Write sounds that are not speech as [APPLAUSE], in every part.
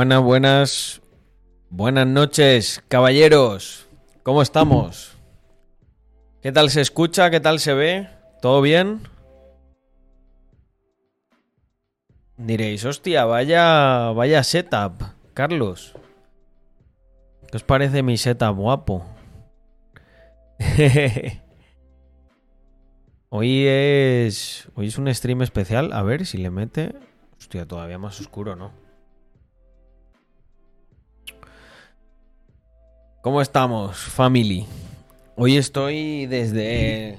Buenas, buenas, buenas noches, caballeros. ¿Cómo estamos? ¿Qué tal se escucha? ¿Qué tal se ve? ¿Todo bien? Diréis, hostia, vaya, vaya setup, Carlos. ¿Qué os parece mi setup guapo? [LAUGHS] hoy es. Hoy es un stream especial. A ver si le mete. Hostia, todavía más oscuro, ¿no? ¿Cómo estamos, family? Hoy estoy desde...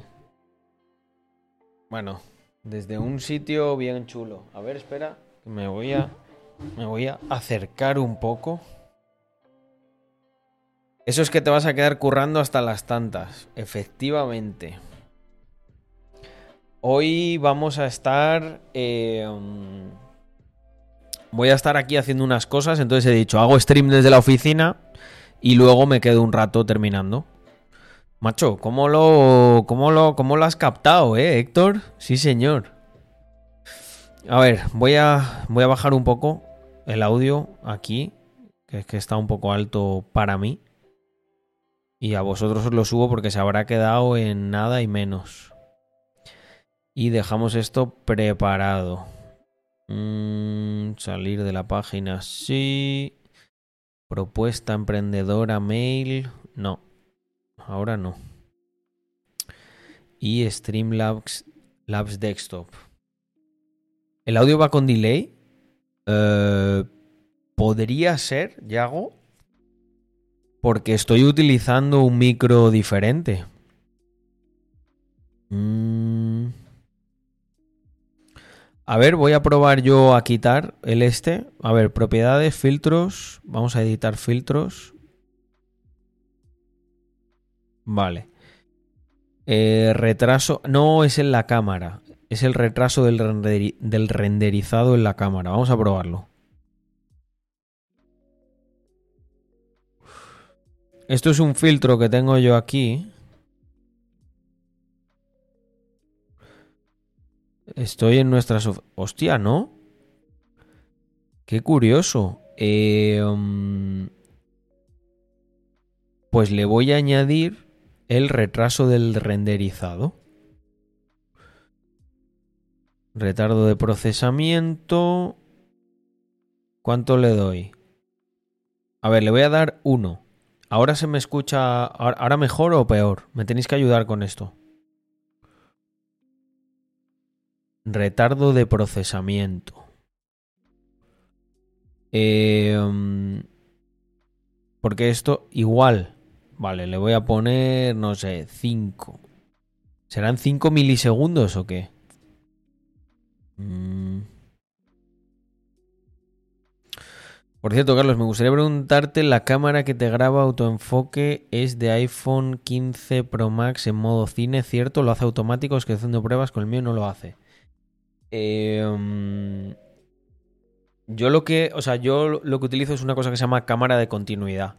Bueno, desde un sitio bien chulo. A ver, espera, me voy a... Me voy a acercar un poco. Eso es que te vas a quedar currando hasta las tantas. Efectivamente. Hoy vamos a estar... Eh, voy a estar aquí haciendo unas cosas, entonces he dicho, hago stream desde la oficina y luego me quedo un rato terminando. Macho, ¿cómo lo, cómo lo, cómo lo has captado, eh, Héctor? Sí, señor. A ver, voy a, voy a bajar un poco el audio aquí, que es que está un poco alto para mí. Y a vosotros os lo subo porque se habrá quedado en nada y menos. Y dejamos esto preparado. Mm, salir de la página, sí. Propuesta emprendedora, mail. No, ahora no. Y Streamlabs Labs Desktop. ¿El audio va con delay? Eh, podría ser, Yago, porque estoy utilizando un micro diferente. Mm. A ver, voy a probar yo a quitar el este. A ver, propiedades, filtros. Vamos a editar filtros. Vale. Eh, retraso. No es en la cámara. Es el retraso del, del renderizado en la cámara. Vamos a probarlo. Esto es un filtro que tengo yo aquí. Estoy en nuestra... Hostia, ¿no? Qué curioso. Um, pues le voy a añadir el retraso del renderizado. Retardo de procesamiento. ¿Cuánto le doy? A ver, le voy a dar uno. ¿Ahora se me escucha... ¿Ahora mejor o peor? Me tenéis que ayudar con esto. Retardo de procesamiento. Em, porque esto igual. Vale, le voy a poner, no sé, 5. ¿Serán 5 milisegundos o qué? Mm. Por cierto, Carlos, me gustaría preguntarte, ¿la cámara que te graba autoenfoque es de iPhone 15 Pro Max en modo cine, cierto? ¿Lo hace automático? Es que haciendo pruebas con el mío no lo hace. Em, yo lo que, o sea, yo lo que utilizo es una cosa que se llama cámara de continuidad.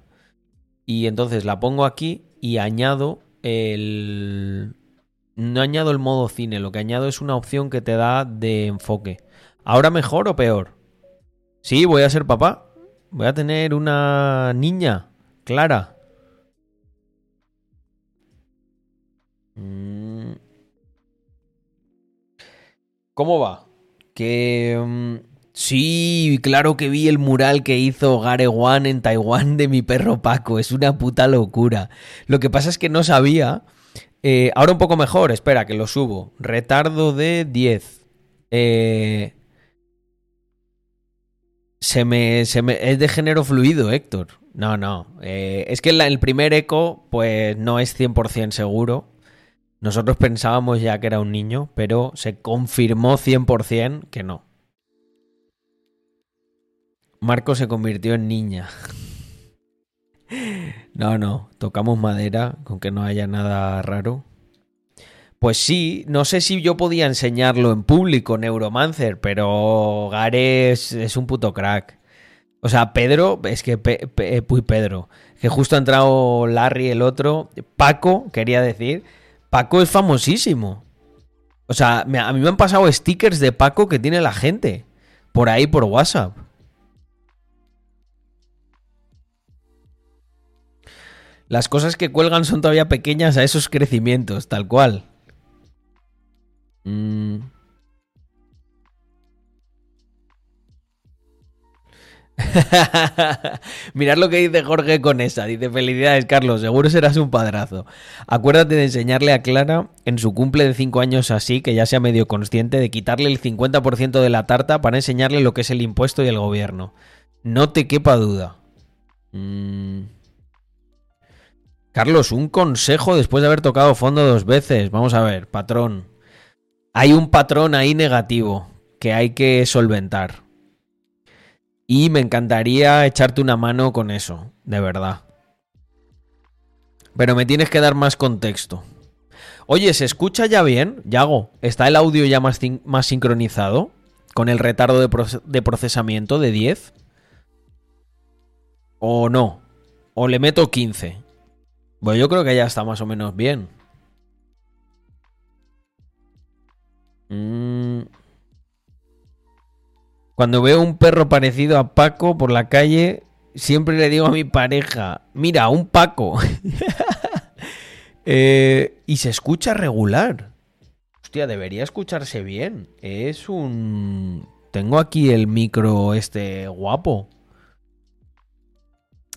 Y entonces la pongo aquí y añado el... No añado el modo cine, lo que añado es una opción que te da de enfoque. ¿Ahora mejor o peor? Sí, voy a ser papá. Voy a tener una niña, Clara. Mm. ¿Cómo va? Que... Mm, sí, claro que vi el mural que hizo Gare Wan en Taiwán de mi perro Paco. Es una puta locura. Lo que pasa es que no sabía... Eh, ahora un poco mejor, espera, que lo subo. Retardo de 10. Eh, se me, se me, es de género fluido, Héctor. No, no. Eh, es que el primer eco, pues no es 100% seguro. Nosotros pensábamos ya que era un niño, pero se confirmó 100% que no. Marco se convirtió en niña. [LAUGHS] No, no, tocamos madera, con que no haya nada raro. Pues sí, no sé si yo podía enseñarlo en público, Neuromancer, pero Gare es, un puto crack. O sea, Pedro, es que Pedro, que justo ha entrado Larry el otro, Paco, quería decir, Paco es famosísimo. O sea, a mí me han pasado stickers de Paco que tiene la gente. Por ahí, por WhatsApp. Las cosas que cuelgan son todavía pequeñas a esos crecimientos, tal cual. Mm. [LAUGHS] Mirad lo que dice Jorge con esa. Dice, felicidades Carlos, seguro serás un padrazo. Acuérdate de enseñarle a Clara en su cumple de 5 años así, que ya sea medio consciente, de quitarle el 50% de la tarta para enseñarle lo que es el impuesto y el gobierno. No te quepa duda. Mm. Carlos, un consejo después de haber tocado fondo dos veces. Vamos a ver, patrón. Hay un patrón ahí negativo que hay que solventar. Y me encantaría echarte una mano con eso, de verdad. Pero me tienes que dar más contexto. Oye, ¿se escucha ya bien? Yago, ¿está el audio ya más, sincronizado? ¿Con el retardo de, procesamiento de 10? ¿O no? ¿O le meto 15? Bueno, yo creo que ya está más o menos bien. Mm. Cuando veo un perro parecido a Paco por la calle, siempre le digo a mi pareja, mira, un Paco. [LAUGHS] Eh, y se escucha regular. Hostia, debería escucharse bien. Es un... Tengo aquí el micro este guapo.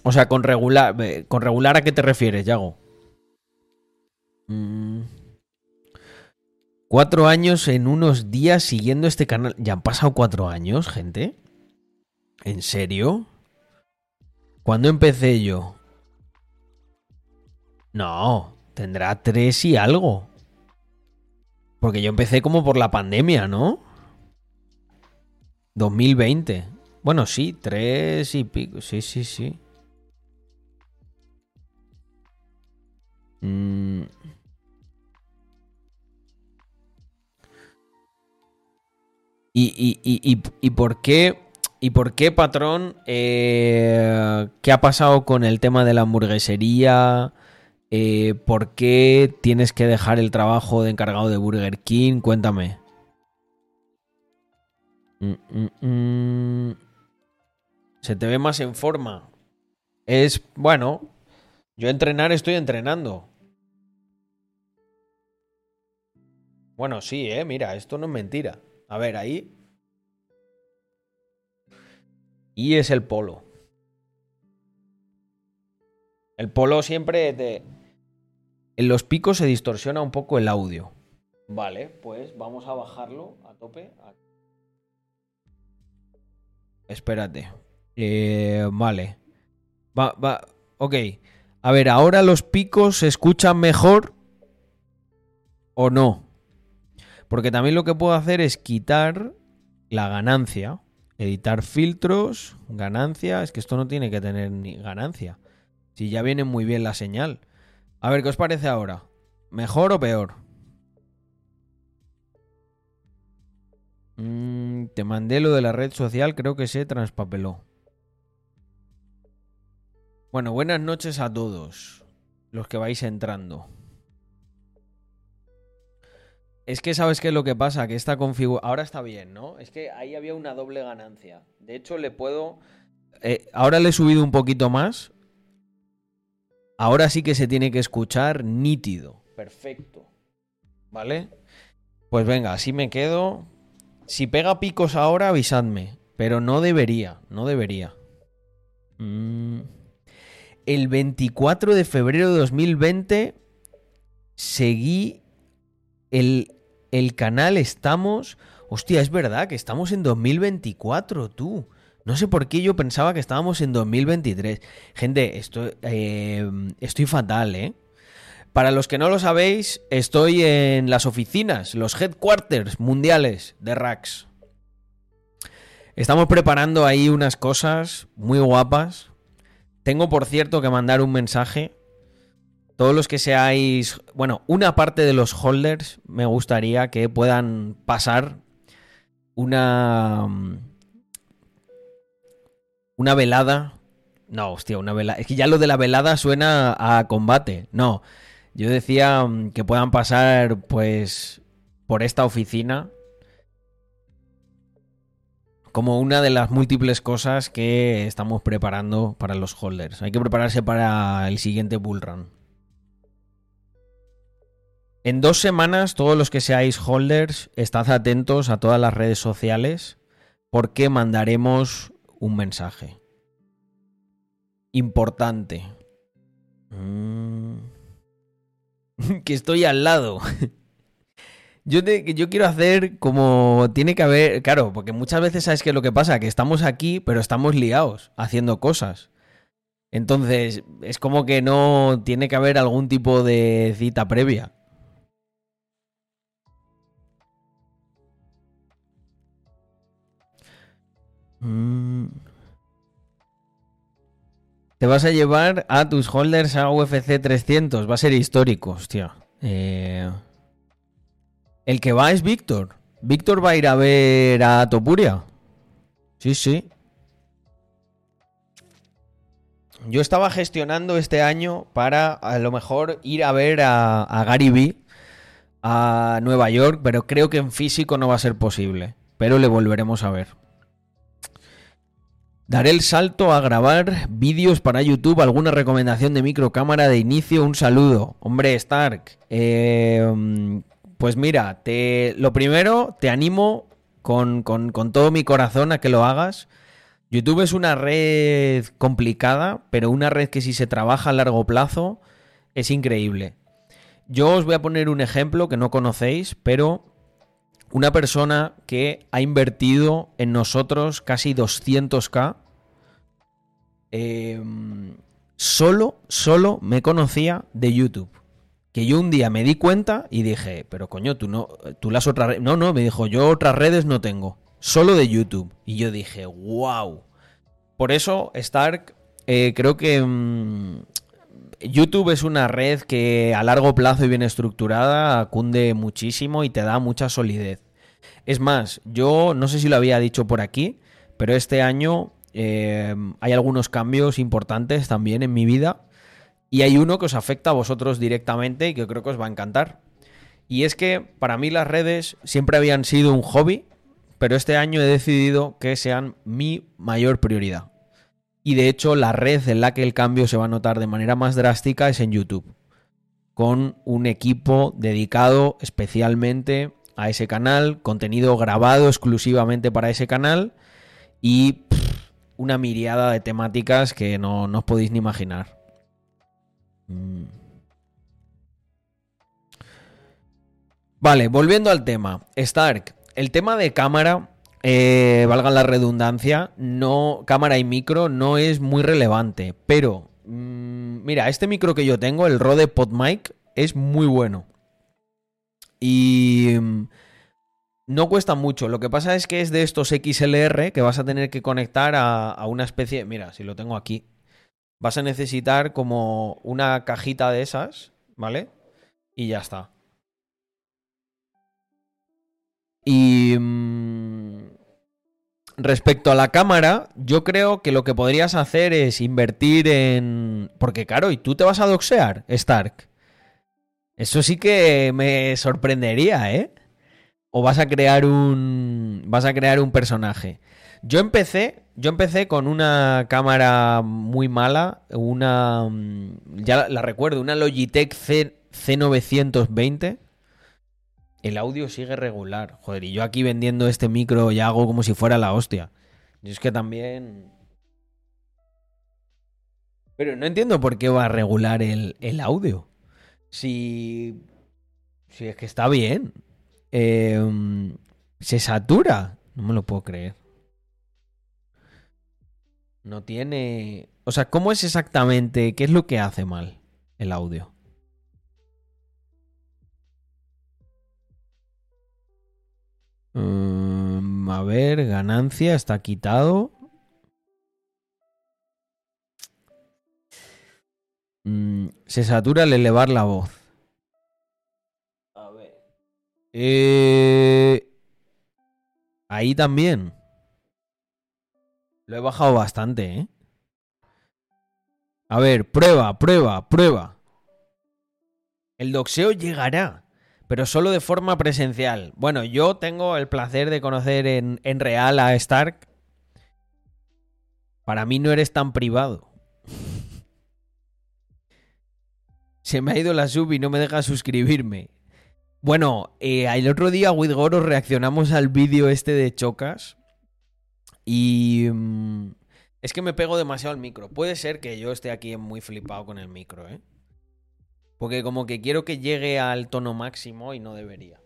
O sea, con regular. Eh, ¿Con regular a qué te refieres, Yago? Mm. Cuatro años en unos días siguiendo este canal. ¿Ya han pasado cuatro años, gente? ¿En serio? ¿Cuándo empecé yo? No, tendrá tres y algo. Porque yo empecé como por la pandemia, ¿no? 2020. Bueno, sí, tres y pico. Sí, sí, sí. Mm. ¿Y, por qué, y por qué patrón, eh, qué ha pasado con el tema de la hamburguesería? Eh, ¿Por qué tienes que dejar el trabajo de encargado de Burger King? Cuéntame. Mm, mm, Se te ve más en forma. Es, bueno, yo entrenar estoy entrenando. Bueno, sí, eh, mira, esto no es mentira. A ver, ahí. Y es el polo. El polo siempre de... En los picos se distorsiona un poco el audio. Vale, pues vamos a bajarlo a tope. Espérate. Eh, vale. Va, va. Ok. A ver, ¿ahora los picos se escuchan mejor o no? Porque también lo que puedo hacer es quitar la ganancia. Editar filtros, ganancia. Es que esto no tiene que tener ni ganancia. Si ya viene muy bien la señal. A ver, ¿qué os parece ahora? ¿Mejor o peor? Mm, te mandé lo de la red social, creo que se transpapeló. Bueno, buenas noches a todos los que vais entrando. Es que sabes qué es lo que pasa, que esta configuración... Ahora está bien, ¿no? Es que ahí había una doble ganancia. De hecho, le puedo... Eh, ahora le he subido un poquito más. Ahora sí que se tiene que escuchar nítido. Perfecto. ¿Vale? Pues venga, así me quedo. Si pega picos ahora, avisadme. Pero no debería, no debería. Mm. El 24 de febrero de 2020 seguí el, el canal estamos... Hostia, es verdad que estamos en 2024, tú. No sé por qué yo pensaba que estábamos en 2023. Gente, estoy, eh, estoy fatal, ¿eh? Para los que no lo sabéis, estoy en las oficinas, los headquarters mundiales de Rax. Estamos preparando ahí unas cosas muy guapas. Tengo, por cierto, que mandar un mensaje todos los que seáis, bueno, una parte de los holders me gustaría que puedan pasar una una velada. No, hostia, una velada. Es que ya lo de la velada suena a combate. No, yo decía mm, que puedan pasar pues por esta oficina como una de las múltiples cosas que estamos preparando para los holders. Hay que prepararse para el siguiente bull run. En dos semanas, todos los que seáis holders, estad atentos a todas las redes sociales porque mandaremos un mensaje. Importante. Mm. [LAUGHS] que estoy al lado. [LAUGHS] yo, yo quiero hacer como tiene que haber... Claro, porque muchas veces sabes que lo que pasa, que estamos aquí, pero estamos liados haciendo cosas. Entonces, es como que no tiene que haber algún tipo de cita previa. Mm. Te vas a llevar a tus holders a UFC 300. Va a ser histórico, hostia. Eh, el que va es Víctor. Víctor va a ir a ver a Topuria. Sí, sí. Yo estaba gestionando este año para a lo mejor ir a ver a, a Gary Vee a Nueva York, pero creo que en físico no va a ser posible. Pero le volveremos a ver. Daré el salto a grabar vídeos para YouTube, alguna recomendación de microcámara de inicio, un saludo. Hombre, Stark, eh, pues mira, te, lo primero, te animo con, con, con todo mi corazón a que lo hagas. YouTube es una red complicada, pero una red que si se trabaja a largo plazo es increíble. Yo os voy a poner un ejemplo que no conocéis, pero una persona que ha invertido en nosotros casi 200k, eh, solo, solo me conocía de YouTube. Que yo un día me di cuenta y dije, pero coño, tú no, tú las otras redes. No, no, me dijo, yo otras redes no tengo, solo de YouTube. Y yo dije, wow. Por eso, Stark, eh, creo que mmm, YouTube es una red que a largo plazo y bien estructurada cunde muchísimo y te da mucha solidez. Es más, yo no sé si lo había dicho por aquí, pero este año eh, hay algunos cambios importantes también en mi vida y hay uno que os afecta a vosotros directamente y que creo que os va a encantar. Y es que para mí las redes siempre habían sido un hobby, pero este año he decidido que sean mi mayor prioridad. Y de hecho la red en la que el cambio se va a notar de manera más drástica es en YouTube, con un equipo dedicado especialmente a ese canal, contenido grabado exclusivamente para ese canal y una miriada de temáticas que no, no os podéis ni imaginar. Mm. Vale, volviendo al tema. Stark, el tema de cámara, eh, valga la redundancia, no, cámara y micro no es muy relevante, pero mmm, mira, este micro que yo tengo, el Rode PodMic, es muy bueno. Y mm, no cuesta mucho. Lo que pasa es que es de estos XLR que vas a tener que conectar a, una especie. Mira, si lo tengo aquí. Vas a necesitar como una cajita de esas, ¿vale? Y ya está. Y mmm, respecto a la cámara, yo creo que lo que podrías hacer es invertir en... Porque claro, ¿y tú te vas a doxear, Stark? Eso sí que me sorprendería, ¿eh? O vas a crear un... Vas a crear un personaje. Yo empecé, yo empecé con una cámara muy mala, una, ya la, la recuerdo, una Logitech C, C920. El audio sigue regular, joder, y yo aquí vendiendo este micro ya hago como si fuera la hostia. Y es que también... Pero no entiendo por qué va a regular el, el audio. Si... Si es que está bien. Eh, se satura. No me lo puedo creer. No tiene... O sea, ¿cómo es exactamente? ¿Qué es lo que hace mal el audio? Um, a ver, ganancia está quitado. Se satura al elevar la voz. A ver. Eh... Ahí también. Lo he bajado bastante, ¿eh? A ver, prueba, prueba, prueba. El doxeo llegará, pero solo de forma presencial. Bueno, yo tengo el placer de conocer en, en real a Stark. Para mí no eres tan privado. Se me ha ido la sub y no me deja suscribirme. Bueno, eh, el otro día, Widgoro, reaccionamos al vídeo este de Chocas. Y mmm, es que me pego demasiado al micro. Puede ser que yo esté aquí muy flipado con el micro, ¿eh? Porque como que quiero que llegue al tono máximo y no debería.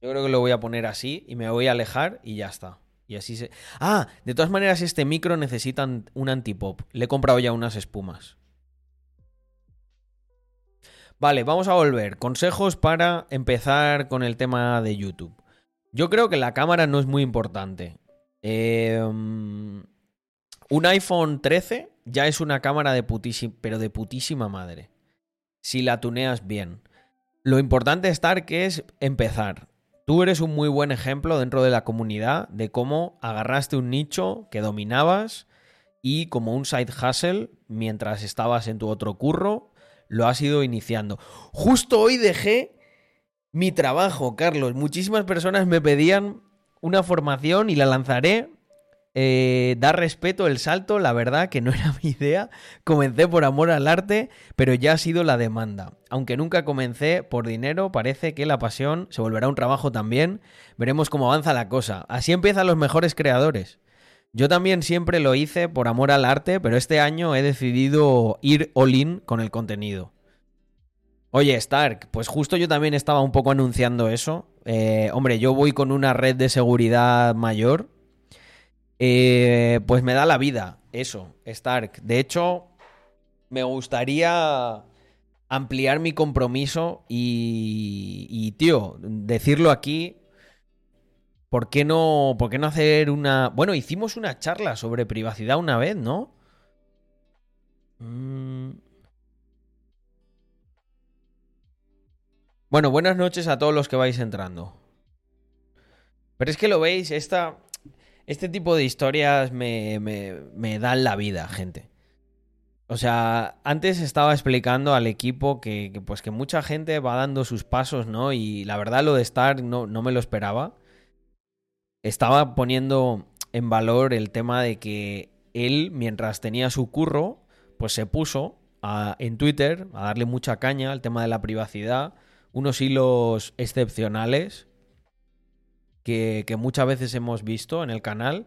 Yo creo que lo voy a poner así y me voy a alejar y ya está. Y así se. Ah, de todas maneras, este micro necesita un antipop. Le he comprado ya unas espumas. Vale, vamos a volver. Consejos para empezar con el tema de YouTube. Yo creo que la cámara no es muy importante. Em, un iPhone 13 ya es una cámara de putísima, pero de putísima madre. Si la tuneas bien. Lo importante estar que es empezar. Tú eres un muy buen ejemplo dentro de la comunidad de cómo agarraste un nicho que dominabas y como un side hustle, mientras estabas en tu otro curro, lo has ido iniciando. Justo hoy dejé mi trabajo, Carlos. Muchísimas personas me pedían una formación y la lanzaré. Eh, dar respeto, el salto, la verdad que no era mi idea. Comencé por amor al arte, pero ya ha sido la demanda. Aunque nunca comencé por dinero, parece que la pasión se volverá un trabajo también. Veremos cómo avanza la cosa. Así empiezan los mejores creadores. Yo también siempre lo hice por amor al arte, pero este año he decidido ir all in con el contenido. Oye, Stark, pues justo yo también estaba un poco anunciando eso. Eh, hombre, yo voy con una red de seguridad mayor. Eh, pues me da la vida, eso, Stark. De hecho, me gustaría ampliar mi compromiso y, y tío, decirlo aquí ¿Por qué no, por qué no hacer una... Bueno, hicimos una charla sobre privacidad una vez, ¿no? Mm. Bueno, buenas noches a todos los que vais entrando. Pero es que lo veis, esta, este tipo de historias me, me, me dan la vida, gente. O sea, antes estaba explicando al equipo que, pues que mucha gente va dando sus pasos, ¿no? Y la verdad lo de estar no, no me lo esperaba estaba poniendo en valor el tema de que él, mientras tenía su curro, pues se puso en Twitter a darle mucha caña al tema de la privacidad, unos hilos excepcionales que, que muchas veces hemos visto en el canal.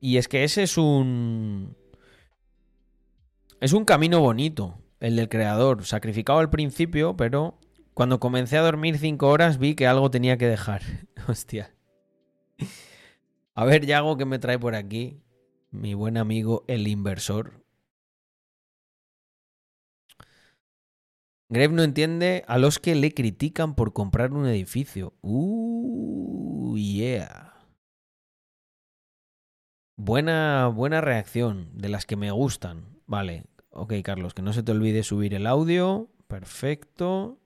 Y es que ese es un... Es un camino bonito, el del creador, sacrificado al principio, pero cuando comencé a dormir cinco horas vi que algo tenía que dejar. [LAUGHS] Hostia. A ver, Yago, ¿qué me trae por aquí? Mi buen amigo, el inversor. Greve no entiende a los que le critican por comprar un edificio. Uh, yeah. Buena, buena reacción, de las que me gustan. Vale, ok, Carlos, que no se te olvide subir el audio. Perfecto.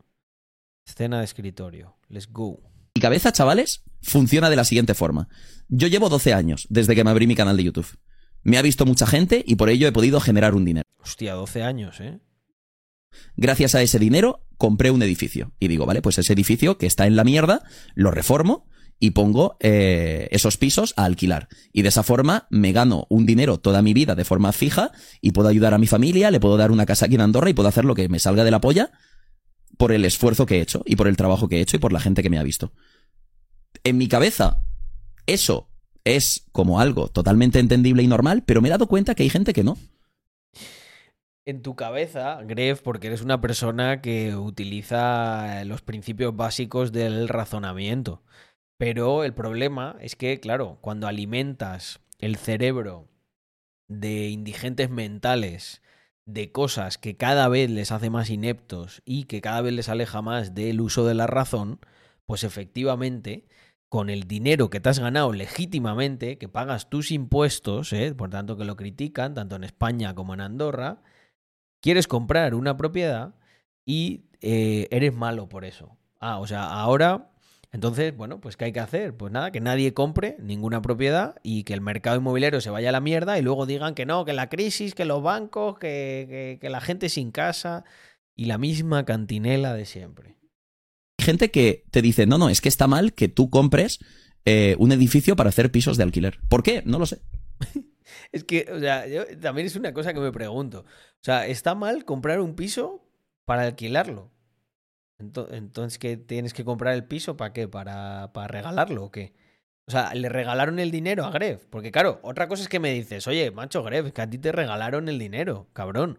Escena de escritorio. Let's go. Mi cabeza, chavales, funciona de la siguiente forma. Yo llevo 12 años desde que me abrí mi canal de YouTube. Me ha visto mucha gente y por ello he podido generar un dinero. Hostia, 12 años, ¿eh? Gracias a ese dinero compré un edificio. Y digo, vale, pues ese edificio que está en la mierda, lo reformo y pongo eh, esos pisos a alquilar. Y de esa forma me gano un dinero toda mi vida de forma fija y puedo ayudar a mi familia, le puedo dar una casa aquí en Andorra y puedo hacer lo que me salga de la polla por el esfuerzo que he hecho y por el trabajo que he hecho y por la gente que me ha visto. En mi cabeza, eso es como algo totalmente entendible y normal, pero me he dado cuenta que hay gente que no. En tu cabeza, Gref, porque eres una persona que utiliza los principios básicos del razonamiento. Pero el problema es que, claro, cuando alimentas el cerebro de indigentes mentales de cosas que cada vez les hace más ineptos y que cada vez les aleja más del uso de la razón, pues efectivamente, con el dinero que te has ganado legítimamente, que pagas tus impuestos, ¿eh? por tanto que lo critican, tanto en España como en Andorra, quieres comprar una propiedad y eh, eres malo por eso. Ah, o sea, ahora entonces, bueno, pues ¿qué hay que hacer? Pues nada, que nadie compre ninguna propiedad y que el mercado inmobiliario se vaya a la mierda y luego digan que no, que la crisis, que los bancos, que, que, la gente sin casa y la misma cantinela de siempre. Gente que te dice, no, no, es que está mal que tú compres eh, un edificio para hacer pisos de alquiler. ¿Por qué? No lo sé. [LAUGHS] es que, o sea, yo, también es una cosa que me pregunto. O sea, ¿está mal comprar un piso para alquilarlo? Entonces, ¿qué tienes que comprar el piso para qué? ¿Para, ¿Para regalarlo o qué? O sea, le regalaron el dinero a Gref. Porque claro, otra cosa es que me dices, oye, macho Gref, que a ti te regalaron el dinero, cabrón.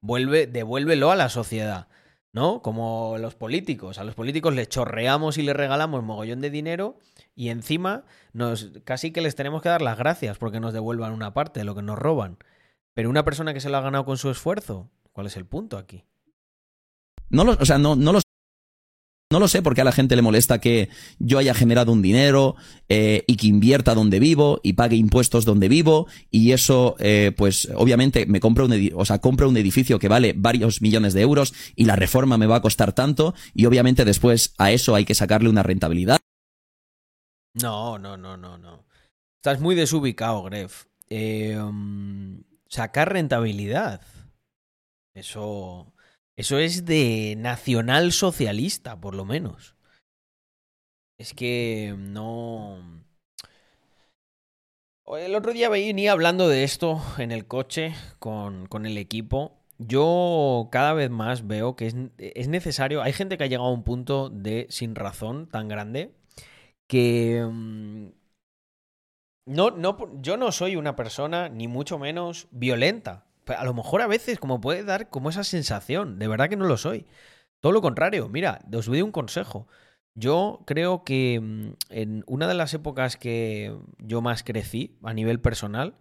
Vuelve, devuélvelo a la sociedad. ¿No? Como los políticos. A los políticos les chorreamos y les regalamos mogollón de dinero y encima nos casi que les tenemos que dar las gracias porque nos devuelvan una parte de lo que nos roban. Pero una persona que se lo ha ganado con su esfuerzo, ¿cuál es el punto aquí? No lo, o sea, no, no no lo sé por qué a la gente le molesta que yo haya generado un dinero eh, y que invierta donde vivo y pague impuestos donde vivo y eso, eh, pues obviamente me compro un, o sea, compro un edificio que vale varios millones de euros y la reforma me va a costar tanto y obviamente después a eso hay que sacarle una rentabilidad. No, no, no, no, no. Estás muy desubicado, Gref. Eh, mm, sacar rentabilidad. Eso. Eso es de nacional socialista, por lo menos. Es que no. El otro día venía hablando de esto en el coche con, con el equipo. Yo cada vez más veo que es, es necesario. Hay gente que ha llegado a un punto de sin razón tan grande que. mm, No, no, yo no soy una persona, ni mucho menos, violenta. Pero A lo mejor a veces, como puede dar como esa sensación. De verdad que no lo soy. Todo lo contrario. Mira, os doy un consejo. Yo creo que mm, en una de las épocas que yo más crecí a nivel personal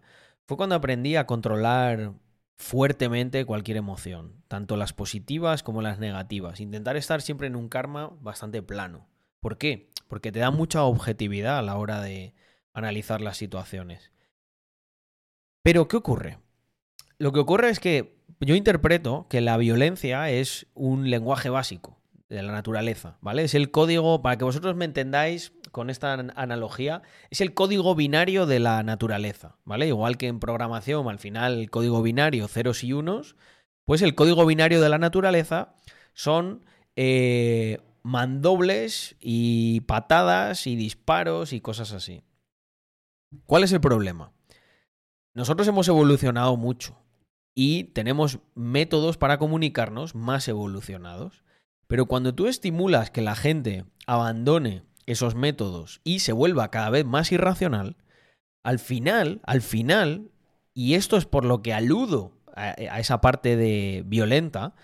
fue cuando aprendí a controlar fuertemente cualquier emoción, tanto las positivas como las negativas. Intentar estar siempre en un karma bastante plano. ¿Por qué? Porque te da mucha objetividad a la hora de analizar las situaciones. Pero, ¿qué ocurre? Lo que ocurre es que yo interpreto que la violencia es un lenguaje básico de la naturaleza, ¿vale? Es el código, para que vosotros me entendáis con esta an- analogía, es el código binario de la naturaleza, ¿vale? Igual que en programación, al final el código binario ceros y unos, pues el código binario de la naturaleza son eh, mandobles y patadas y disparos y cosas así. ¿Cuál es el problema? Nosotros hemos evolucionado mucho y tenemos métodos para comunicarnos más evolucionados. Pero cuando tú estimulas que la gente abandone esos métodos y se vuelva cada vez más irracional, al final, al final, y esto es por lo que aludo a, a esa parte de violenta,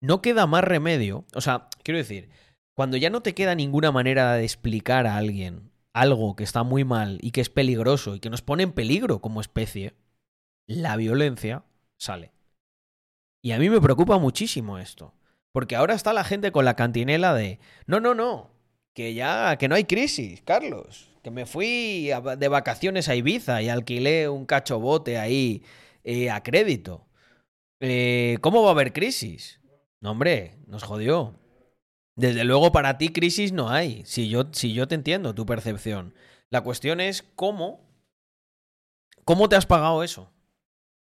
no queda más remedio. O sea, quiero decir, cuando ya no te queda ninguna manera de explicar a alguien algo que está muy mal y que es peligroso y que nos pone en peligro como especie, la violencia sale. Y a mí me preocupa muchísimo esto. Porque ahora está la gente con la cantinela de, no, no, no, que ya, que no hay crisis, Carlos. Que me fui de vacaciones a Ibiza y alquilé un cachobote ahí eh, a crédito. Eh, ¿Cómo va a haber crisis? No, hombre, nos jodió. Desde luego para ti crisis no hay, si yo, si yo te entiendo tu percepción. La cuestión es cómo, cómo te has pagado eso.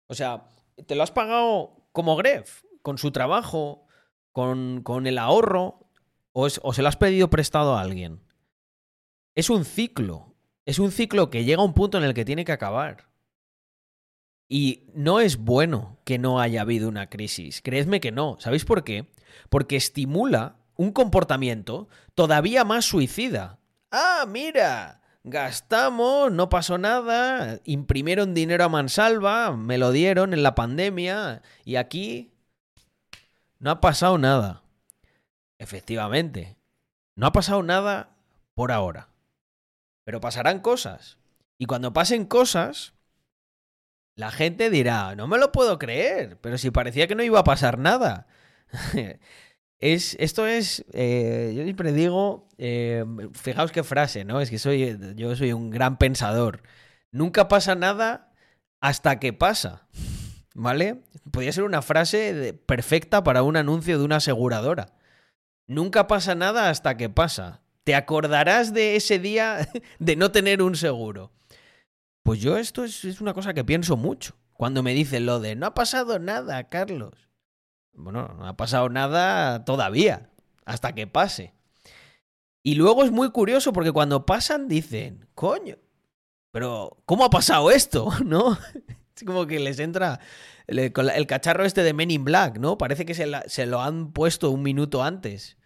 O sea, ¿te lo has pagado como Gref? ¿Con su trabajo? ¿Con, con el ahorro? ¿O, es- ¿O se lo has pedido prestado a alguien? Es un ciclo. Es un ciclo que llega a un punto en el que tiene que acabar. Y no es bueno que no haya habido una crisis. Creedme que no. ¿Sabéis por qué? Porque estimula un comportamiento todavía más suicida. Ah, mira, gastamos, no pasó nada, imprimieron dinero a mansalva, me lo dieron en la pandemia y aquí no ha pasado nada. Efectivamente, no ha pasado nada por ahora. Pero pasarán cosas. Y cuando pasen cosas, la gente dirá, no me lo puedo creer, pero si parecía que no iba a pasar nada. [LAUGHS] Es, esto es, eh, yo siempre digo, eh, fijaos qué frase, ¿no? Es que soy, yo soy un gran pensador. Nunca pasa nada hasta que pasa, ¿vale? Podría ser una frase perfecta para un anuncio de una aseguradora. Nunca pasa nada hasta que pasa. Te acordarás de ese día [LAUGHS] de no tener un seguro. Pues yo esto es, es una cosa que pienso mucho. Cuando me dicen lo de no ha pasado nada, Carlos. Bueno, no ha pasado nada todavía, hasta que pase. Y luego es muy curioso porque cuando pasan dicen, coño, pero ¿cómo ha pasado esto? [LAUGHS] ¿No? Es como que les entra el, cacharro este de Men in Black, ¿no? Parece que se, se lo han puesto un minuto antes.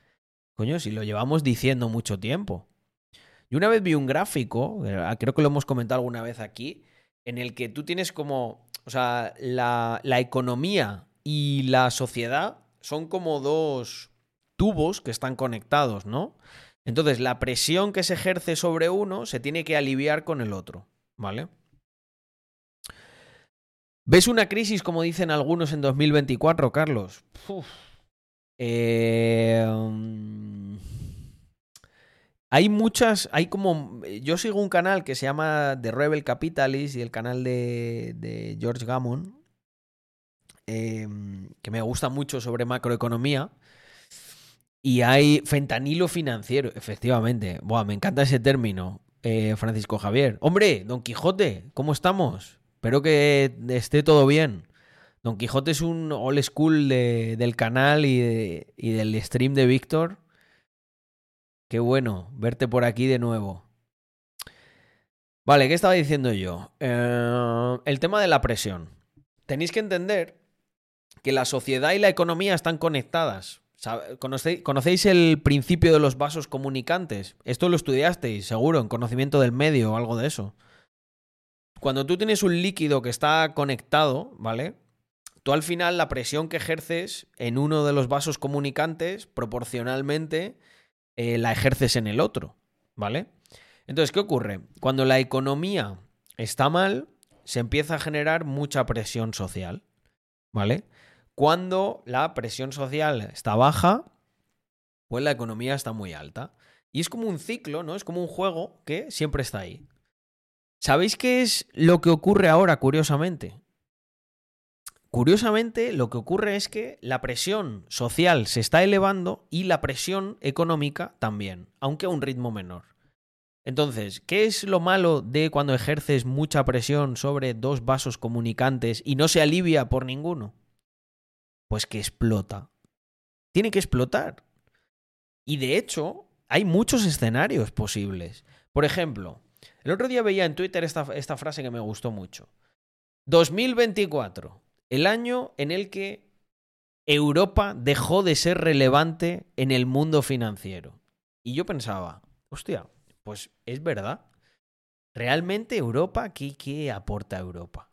Coño, si lo llevamos diciendo mucho tiempo. Y una vez vi un gráfico, eh, creo que lo hemos comentado alguna vez aquí, en el que tú tienes como, o sea, la, la economía y la sociedad son como dos tubos que están conectados, ¿no? Entonces, la presión que se ejerce sobre uno se tiene que aliviar con el otro, ¿vale? ¿Ves una crisis, como dicen algunos, en 2024, Carlos? Eh, hay muchas, hay como... Yo sigo un canal que se llama The Rebel Capitalist y el canal de, de George Gammon, eh, que me gusta mucho sobre macroeconomía. Y hay fentanilo financiero, efectivamente. Buah, me encanta ese término, eh, Francisco Javier. Hombre, Don Quijote, ¿cómo estamos? Espero que esté todo bien. Don Quijote es un old school de, del canal y, y, del stream de Víctor. Qué bueno verte por aquí de nuevo. Vale, ¿qué estaba diciendo yo? Eh, el tema de la presión. Tenéis que entender que la sociedad y la economía están conectadas. ¿Conocéis, ¿Conocéis el principio de los vasos comunicantes? Esto lo estudiasteis, seguro, en conocimiento del medio o algo de eso. Cuando tú tienes un líquido que está conectado, ¿vale? Tú al final la presión que ejerces en uno de los vasos comunicantes, proporcionalmente, eh, la ejerces en el otro, ¿vale? Entonces, ¿qué ocurre? Cuando la economía está mal, se empieza a generar mucha presión social, ¿vale? Cuando la presión social está baja, pues la economía está muy alta. Y es como un ciclo, ¿no? Es como un juego que siempre está ahí. ¿Sabéis qué es lo que ocurre ahora, curiosamente? Curiosamente, lo que ocurre es que la presión social se está elevando y la presión económica también, aunque a un ritmo menor. Entonces, ¿qué es lo malo de cuando ejerces mucha presión sobre dos vasos comunicantes y no se alivia por ninguno? Pues que explota. Tiene que explotar. Y de hecho, hay muchos escenarios posibles. Por ejemplo, el otro día veía en Twitter esta, esta frase que me gustó mucho. 2024, el año en el que Europa dejó de ser relevante en el mundo financiero. Y yo pensaba, hostia, pues es verdad. ¿Realmente Europa? ¿Qué, qué aporta Europa?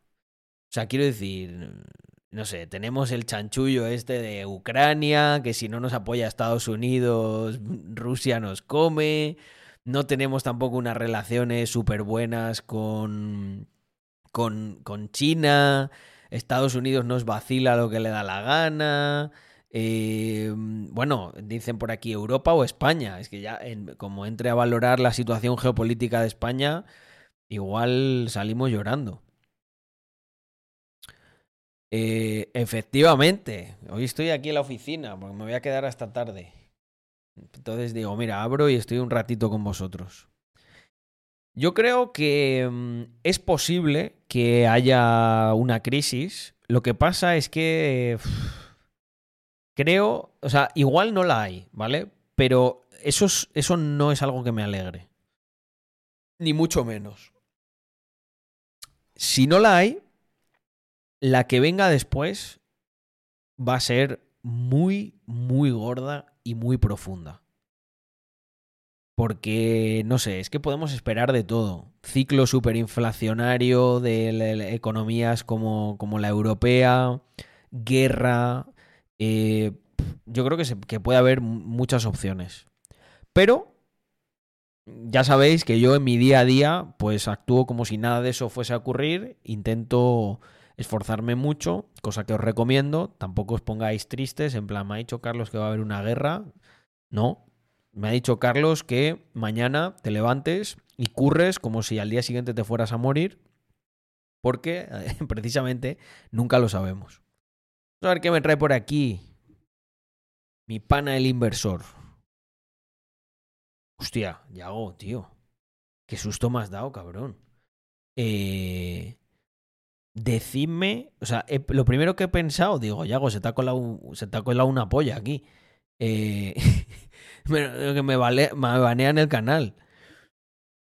O sea, quiero decir, no sé, tenemos el chanchullo este de Ucrania, que si no nos apoya Estados Unidos, Rusia nos come. No tenemos tampoco unas relaciones súper buenas con, con, con, China. Estados Unidos nos vacila lo que le da la gana. Eh, bueno, dicen por aquí Europa o España. Es que ya, en, como entre a valorar la situación geopolítica de España, igual salimos llorando. Eh, efectivamente, hoy estoy aquí en la oficina porque me voy a quedar hasta tarde. Entonces digo, mira, abro y estoy un ratito con vosotros. Yo creo que mm, es posible que haya una crisis. Lo que pasa es que creo, o sea, igual no la hay, ¿vale? Pero eso, es, eso no es algo que me alegre. Ni mucho menos. Si no la hay, la que venga después va a ser muy, muy gorda y muy profunda. Porque, no sé, es que podemos esperar de todo. Ciclo superinflacionario de economías como, como la europea, guerra. Eh, yo creo que, que puede haber muchas opciones. Pero, ya sabéis que yo en mi día a día, pues actúo como si nada de eso fuese a ocurrir. Intento esforzarme mucho, cosa que os recomiendo. Tampoco os pongáis tristes, en plan, me ha dicho Carlos que va a haber una guerra. No, me ha dicho Carlos que mañana te levantes y curres como si al día siguiente te fueras a morir, porque [LAUGHS] precisamente nunca lo sabemos. Vamos a ver qué me trae por aquí. Mi pana el inversor. Hostia, Yago, tío. Qué susto me has dado, cabrón. Eh, decidme, o sea, lo primero que he pensado, digo, Yago, se te ha colado, se una polla aquí. Eh, [LAUGHS] que me, vale, me banean el canal.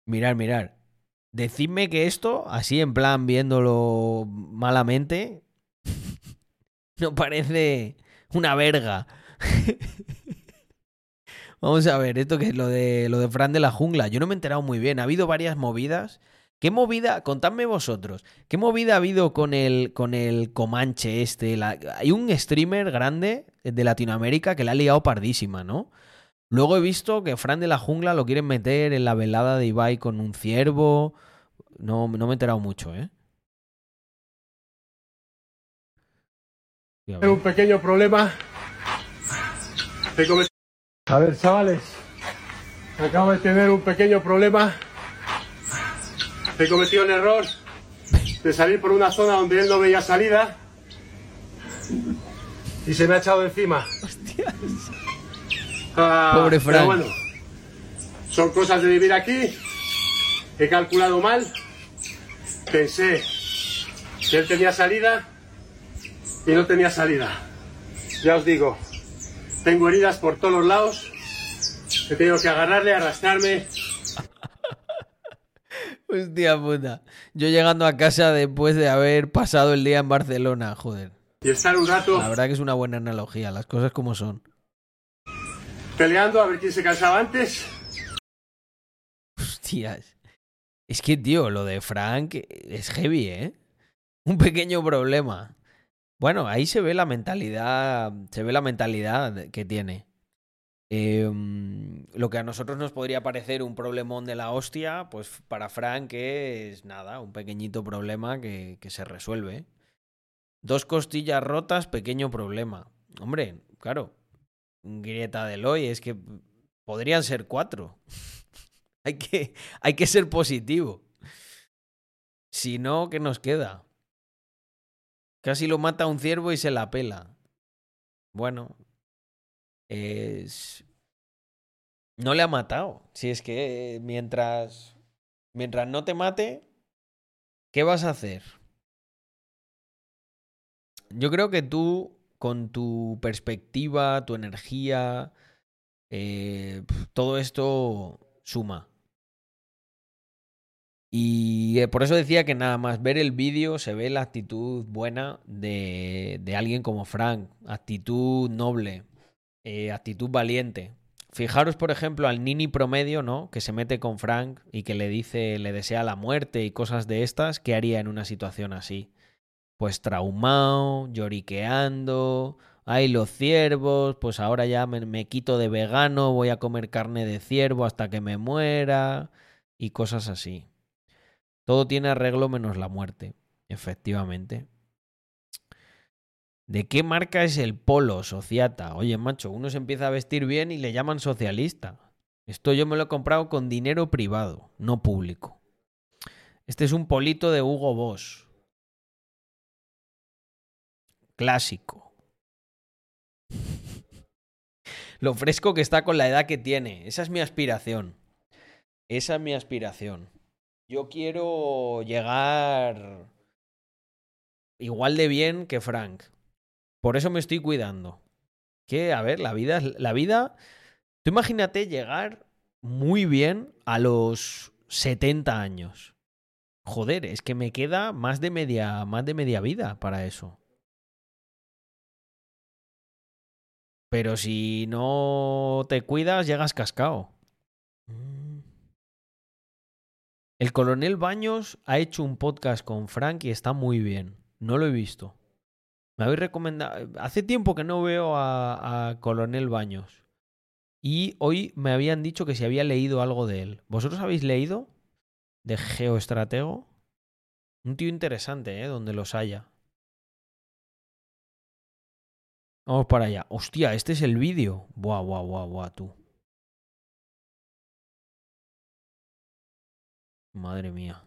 Mirar, mirar. Decidme que esto, así en plan viéndolo malamente, [LAUGHS] no parece una verga. [LAUGHS] Vamos a ver, esto que es lo de lo de Fran de la jungla. Yo no me he enterado muy bien. Ha habido varias movidas ¿Qué movida, contadme vosotros, qué movida ha habido con el, con el Comanche este? La- hay un streamer grande de Latinoamérica que la ha liado pardísima, ¿no? Luego he visto que Fran de la Jungla lo quieren meter en la velada de Ibai con un ciervo. No, no me he enterado mucho, ¿eh? Tengo un pequeño problema. A ver, chavales. Acabo de tener un pequeño problema. He cometido el error de salir por una zona donde él no veía salida. Y se me ha echado encima. Ah, Pobre pero Frank. bueno, son cosas de vivir aquí. He calculado mal. Pensé que él tenía salida y no tenía salida. Ya os digo, tengo heridas por todos los lados. He tenido que agarrarle, arrastrarme. Hostia puta. Yo llegando a casa después de haber pasado el día en Barcelona, joder. y estar un rato La verdad que es una buena analogía, las cosas como son. peleando a ver quién se cansaba antes. Hostias. Es que, tío, lo de Frank es heavy, ¿eh? Un pequeño problema. Bueno, ahí se ve la mentalidad, se ve la mentalidad que tiene. Eh, lo que a nosotros nos podría parecer un problemón de la hostia, pues para Frank es nada, un pequeñito problema que, se resuelve. Dos costillas rotas, pequeño problema. Hombre, claro, grieta de Eloy, es que podrían ser cuatro. [LAUGHS] hay, que, hay que ser positivo. Si no, ¿qué nos queda? Casi lo mata un ciervo y se la pela. Bueno, es... No le ha matado. Si es que mientras... Mientras no te mate, ¿qué vas a hacer? Yo creo que tú, con tu perspectiva, tu energía, eh, todo esto suma. Y eh, por eso decía que nada más ver el vídeo se ve la actitud buena de, de alguien como Frank, actitud noble, eh, actitud valiente. Fijaros, por ejemplo, al Nini promedio, ¿no? Que se mete con Frank y que le dice, le desea la muerte y cosas de estas, ¿qué haría en una situación así? Pues traumado, lloriqueando, ay, los ciervos, pues ahora ya me quito de vegano, voy a comer carne de ciervo hasta que me muera y cosas así. Todo tiene arreglo menos la muerte, efectivamente. ¿De qué marca es el polo, sociata? Oye, macho, uno se empieza a vestir bien y le llaman socialista. Esto yo me lo he comprado con dinero privado, no público. Este es un polito de Hugo Boss. Clásico. [LAUGHS] Lo fresco que está con la edad que tiene. Esa es mi aspiración. Esa es mi aspiración. Yo quiero llegar igual de bien que Frank. Por eso me estoy cuidando. Que, a ver, la vida la vida. Tú imagínate llegar muy bien a los 70 años. Joder, es que me queda más de media, más de media vida para eso. Pero si no te cuidas, llegas cascado. Mm. El coronel Baños ha hecho un podcast con Frank y está muy bien. No lo he visto. Me habéis recomendado. Hace tiempo que no veo a, Coronel Baños. Y hoy me habían dicho que si había leído algo de él. ¿Vosotros habéis leído? De Geoestratego. Un tío interesante, ¿eh? Donde los haya. Vamos para allá. Hostia, este es el vídeo. Buah, buah, buah, buah, tú. Madre mía.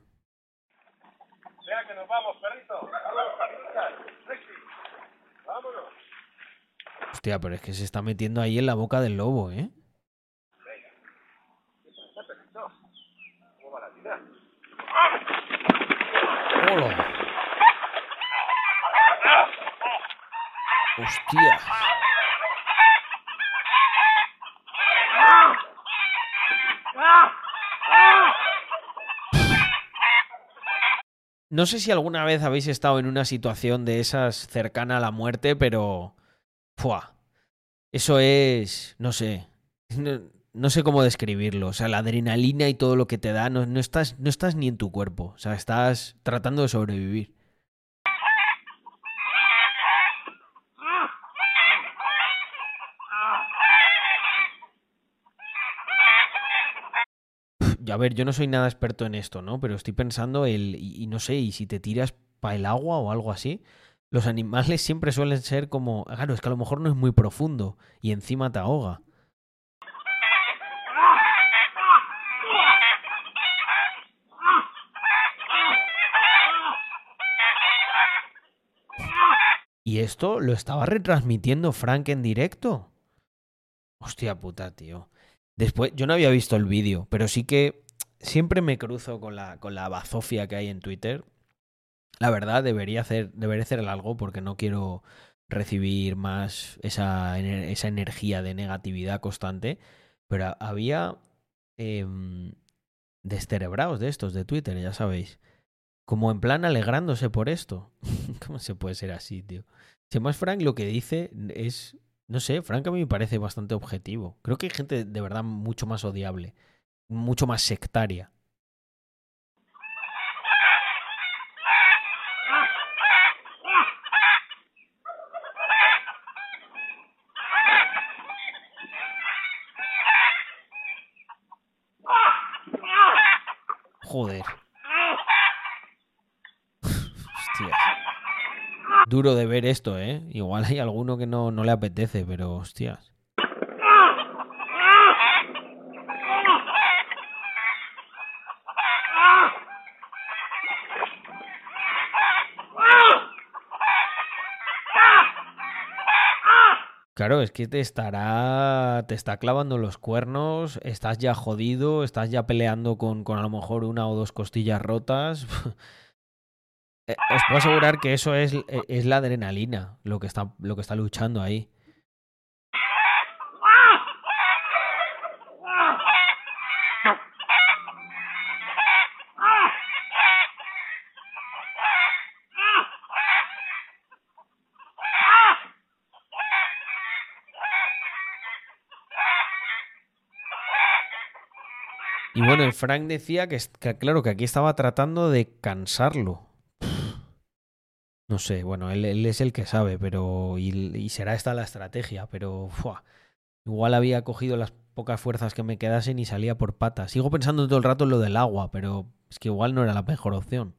Vea que nos vamos, perrito. Vámonos, perritas. Sexy. Vámonos. Hostia, pero es que se está metiendo ahí en la boca del lobo, ¿eh? ¡Hola! ¡Hostia! No sé si alguna vez habéis estado en una situación de esas cercana a la muerte, pero... ¡Fua! Eso es... no sé. No, no sé cómo describirlo. O sea, la adrenalina y todo lo que te da, no, no, estás, no estás ni en tu cuerpo. O sea, estás tratando de sobrevivir. a ver, yo no soy nada experto en esto, ¿no? Pero estoy pensando el, y, no sé, y si te tiras para el agua o algo así, los animales siempre suelen ser como, claro, es que a lo mejor no es muy profundo y encima te ahoga. ¿Y esto lo estaba retransmitiendo Frank en directo? Hostia puta, tío. Después, yo no había visto el vídeo, pero sí que siempre me cruzo con la, con la bazofia que hay en Twitter. La verdad, debería hacer, debería algo porque no quiero recibir más esa, esa energía de negatividad constante. Pero había eh, descerebrados de estos de Twitter, ya sabéis. Como en plan alegrándose por esto. [LAUGHS] ¿Cómo se puede ser así, tío? Si más Frank lo que dice es no sé, Frank a mí me parece bastante objetivo. Creo que hay gente de verdad mucho más odiable, mucho más sectaria. Joder. duro de ver esto, ¿eh? Igual hay alguno que no, no le apetece, pero hostias. Claro, es que te estará. te está clavando los cuernos, estás ya jodido, estás ya peleando con, con a lo mejor una o dos costillas rotas. [LAUGHS] Eh, os puedo asegurar que eso es, eh, es la adrenalina lo que, está, lo que está luchando ahí. Y bueno, Frank decía que, que, claro, que aquí estaba tratando de cansarlo. No sé, bueno, él, es el que sabe, pero. Y, será esta la estrategia, pero. igual había cogido las pocas fuerzas que me quedasen y salía por patas. Sigo pensando todo el rato en lo del agua, pero es que igual no era la mejor opción.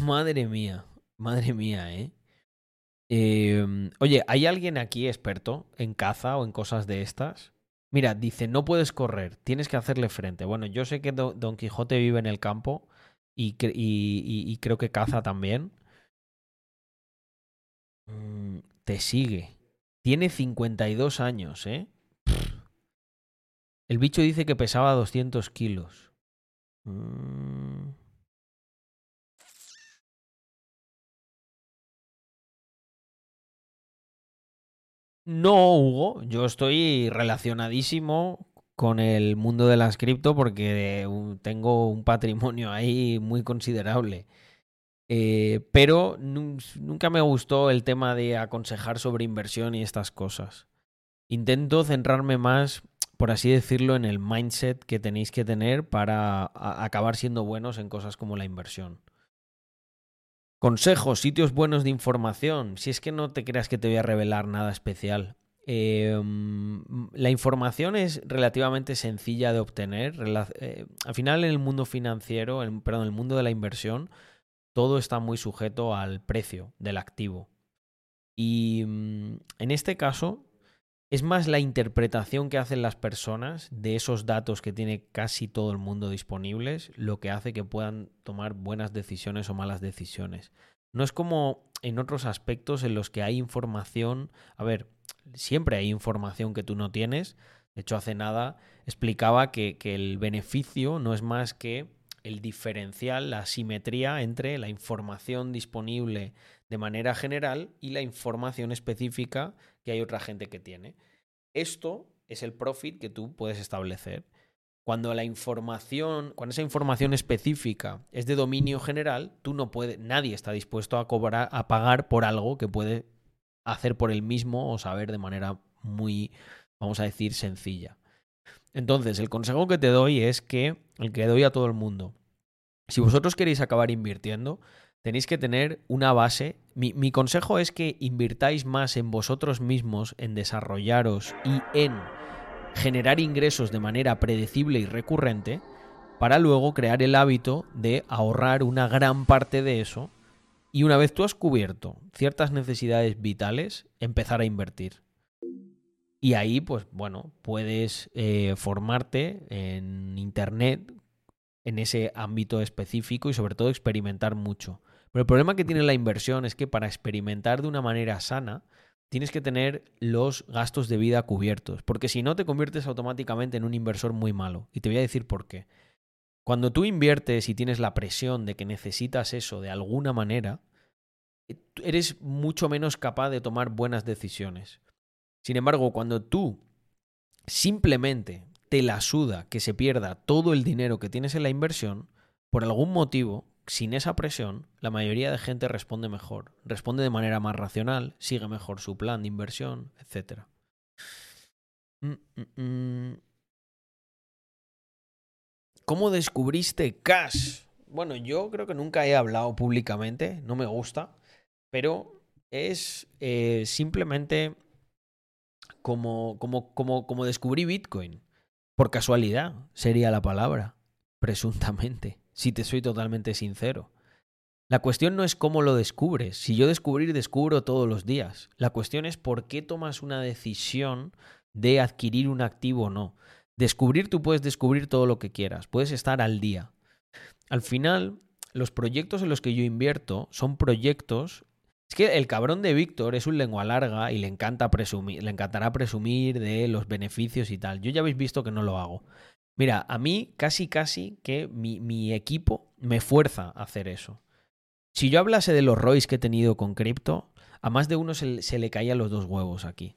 Madre mía, madre mía, ¿eh? ¿eh? Oye, ¿hay alguien aquí experto en caza o en cosas de estas? Mira, dice, no puedes correr, tienes que hacerle frente. Bueno, yo sé que Don Quijote vive en el campo y, y, creo que caza también. Mm, te sigue. Tiene 52 años, ¿eh? El bicho dice que pesaba 200 kilos. Mm. No, Hugo, yo estoy relacionadísimo con el mundo de las cripto porque tengo un patrimonio ahí muy considerable. Eh, pero nunca me gustó el tema de aconsejar sobre inversión y estas cosas. Intento centrarme más, por así decirlo, en el mindset que tenéis que tener para acabar siendo buenos en cosas como la inversión. Consejos, sitios buenos de información. Si es que no te creas que te voy a revelar nada especial. Em, la información es relativamente sencilla de obtener. Eh, al final, en el mundo financiero, perdón, en el mundo de la inversión, todo está muy sujeto al precio del activo. Y mm, en este caso, es más la interpretación que hacen las personas de esos datos que tiene casi todo el mundo disponibles lo que hace que puedan tomar buenas decisiones o malas decisiones. No es como en otros aspectos en los que hay información, a ver, siempre hay información que tú no tienes. De hecho, hace nada explicaba que, el beneficio no es más que el diferencial, la simetría entre la información disponible de manera general y la información específica que hay otra gente que tiene. Esto es el profit que tú puedes establecer. Cuando la información, cuando esa información específica es de dominio general, tú no puedes, nadie está dispuesto a cobrar, a pagar por algo que puede hacer por él mismo o saber de manera muy, vamos a decir, sencilla. Entonces, el consejo que te doy es que, el que doy a todo el mundo, si vosotros queréis acabar invirtiendo, tenéis que tener una base. Mi, mi, consejo es que invirtáis más en vosotros mismos, en desarrollaros y en generar ingresos de manera predecible y recurrente, para luego crear el hábito de ahorrar una gran parte de eso y una vez tú has cubierto ciertas necesidades vitales, empezar a invertir. Y ahí, pues bueno, puedes eh, formarte en Internet en ese ámbito específico y sobre todo experimentar mucho. Pero el problema que tiene la inversión es que para experimentar de una manera sana, tienes que tener los gastos de vida cubiertos, porque si no te conviertes automáticamente en un inversor muy malo. Y te voy a decir por qué. Cuando tú inviertes y tienes la presión de que necesitas eso de alguna manera, eres mucho menos capaz de tomar buenas decisiones. Sin embargo, cuando tú simplemente te la suda que se pierda todo el dinero que tienes en la inversión, por algún motivo, sin esa presión, la mayoría de gente responde mejor, responde de manera más racional, sigue mejor su plan de inversión, etc. Mm, mm, mm. ¿Cómo descubriste Cash? Bueno, yo creo que nunca he hablado públicamente, no me gusta, pero es eh, simplemente como, como, como, como descubrí Bitcoin. Por casualidad sería la palabra, presuntamente si te soy totalmente sincero. La cuestión no es cómo lo descubres. Si yo descubrir, descubro todos los días. La cuestión es por qué tomas una decisión de adquirir un activo o no. Descubrir, tú puedes descubrir todo lo que quieras, puedes estar al día. Al final, los proyectos en los que yo invierto son proyectos. Es que el cabrón de Víctor es un lengua larga y le encanta presumir, le encantará presumir de los beneficios y tal. Yo ya habéis visto que no lo hago. Mira, a mí casi casi que mi, equipo me fuerza a hacer eso. Si yo hablase de los ROIs que he tenido con cripto, a más de uno se, se le caían los dos huevos aquí.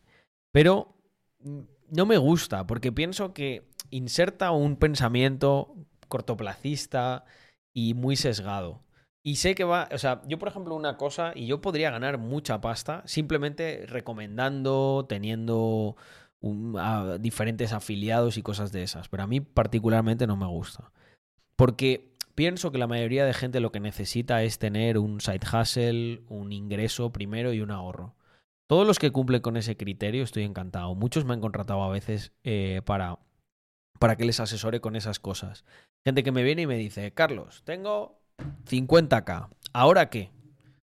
Pero mm, no me gusta, porque pienso que inserta un pensamiento cortoplacista y muy sesgado. Y sé que va, o sea, yo por ejemplo una cosa, y yo podría ganar mucha pasta simplemente recomendando, teniendo a diferentes afiliados y cosas de esas. Pero a mí particularmente no me gusta. Porque pienso que la mayoría de gente lo que necesita es tener un side hustle, un ingreso primero y un ahorro. Todos los que cumplen con ese criterio estoy encantado. Muchos me han contratado a veces eh, para, para que les asesore con esas cosas. Gente que me viene y me dice, Carlos, tengo 50k. ¿Ahora qué?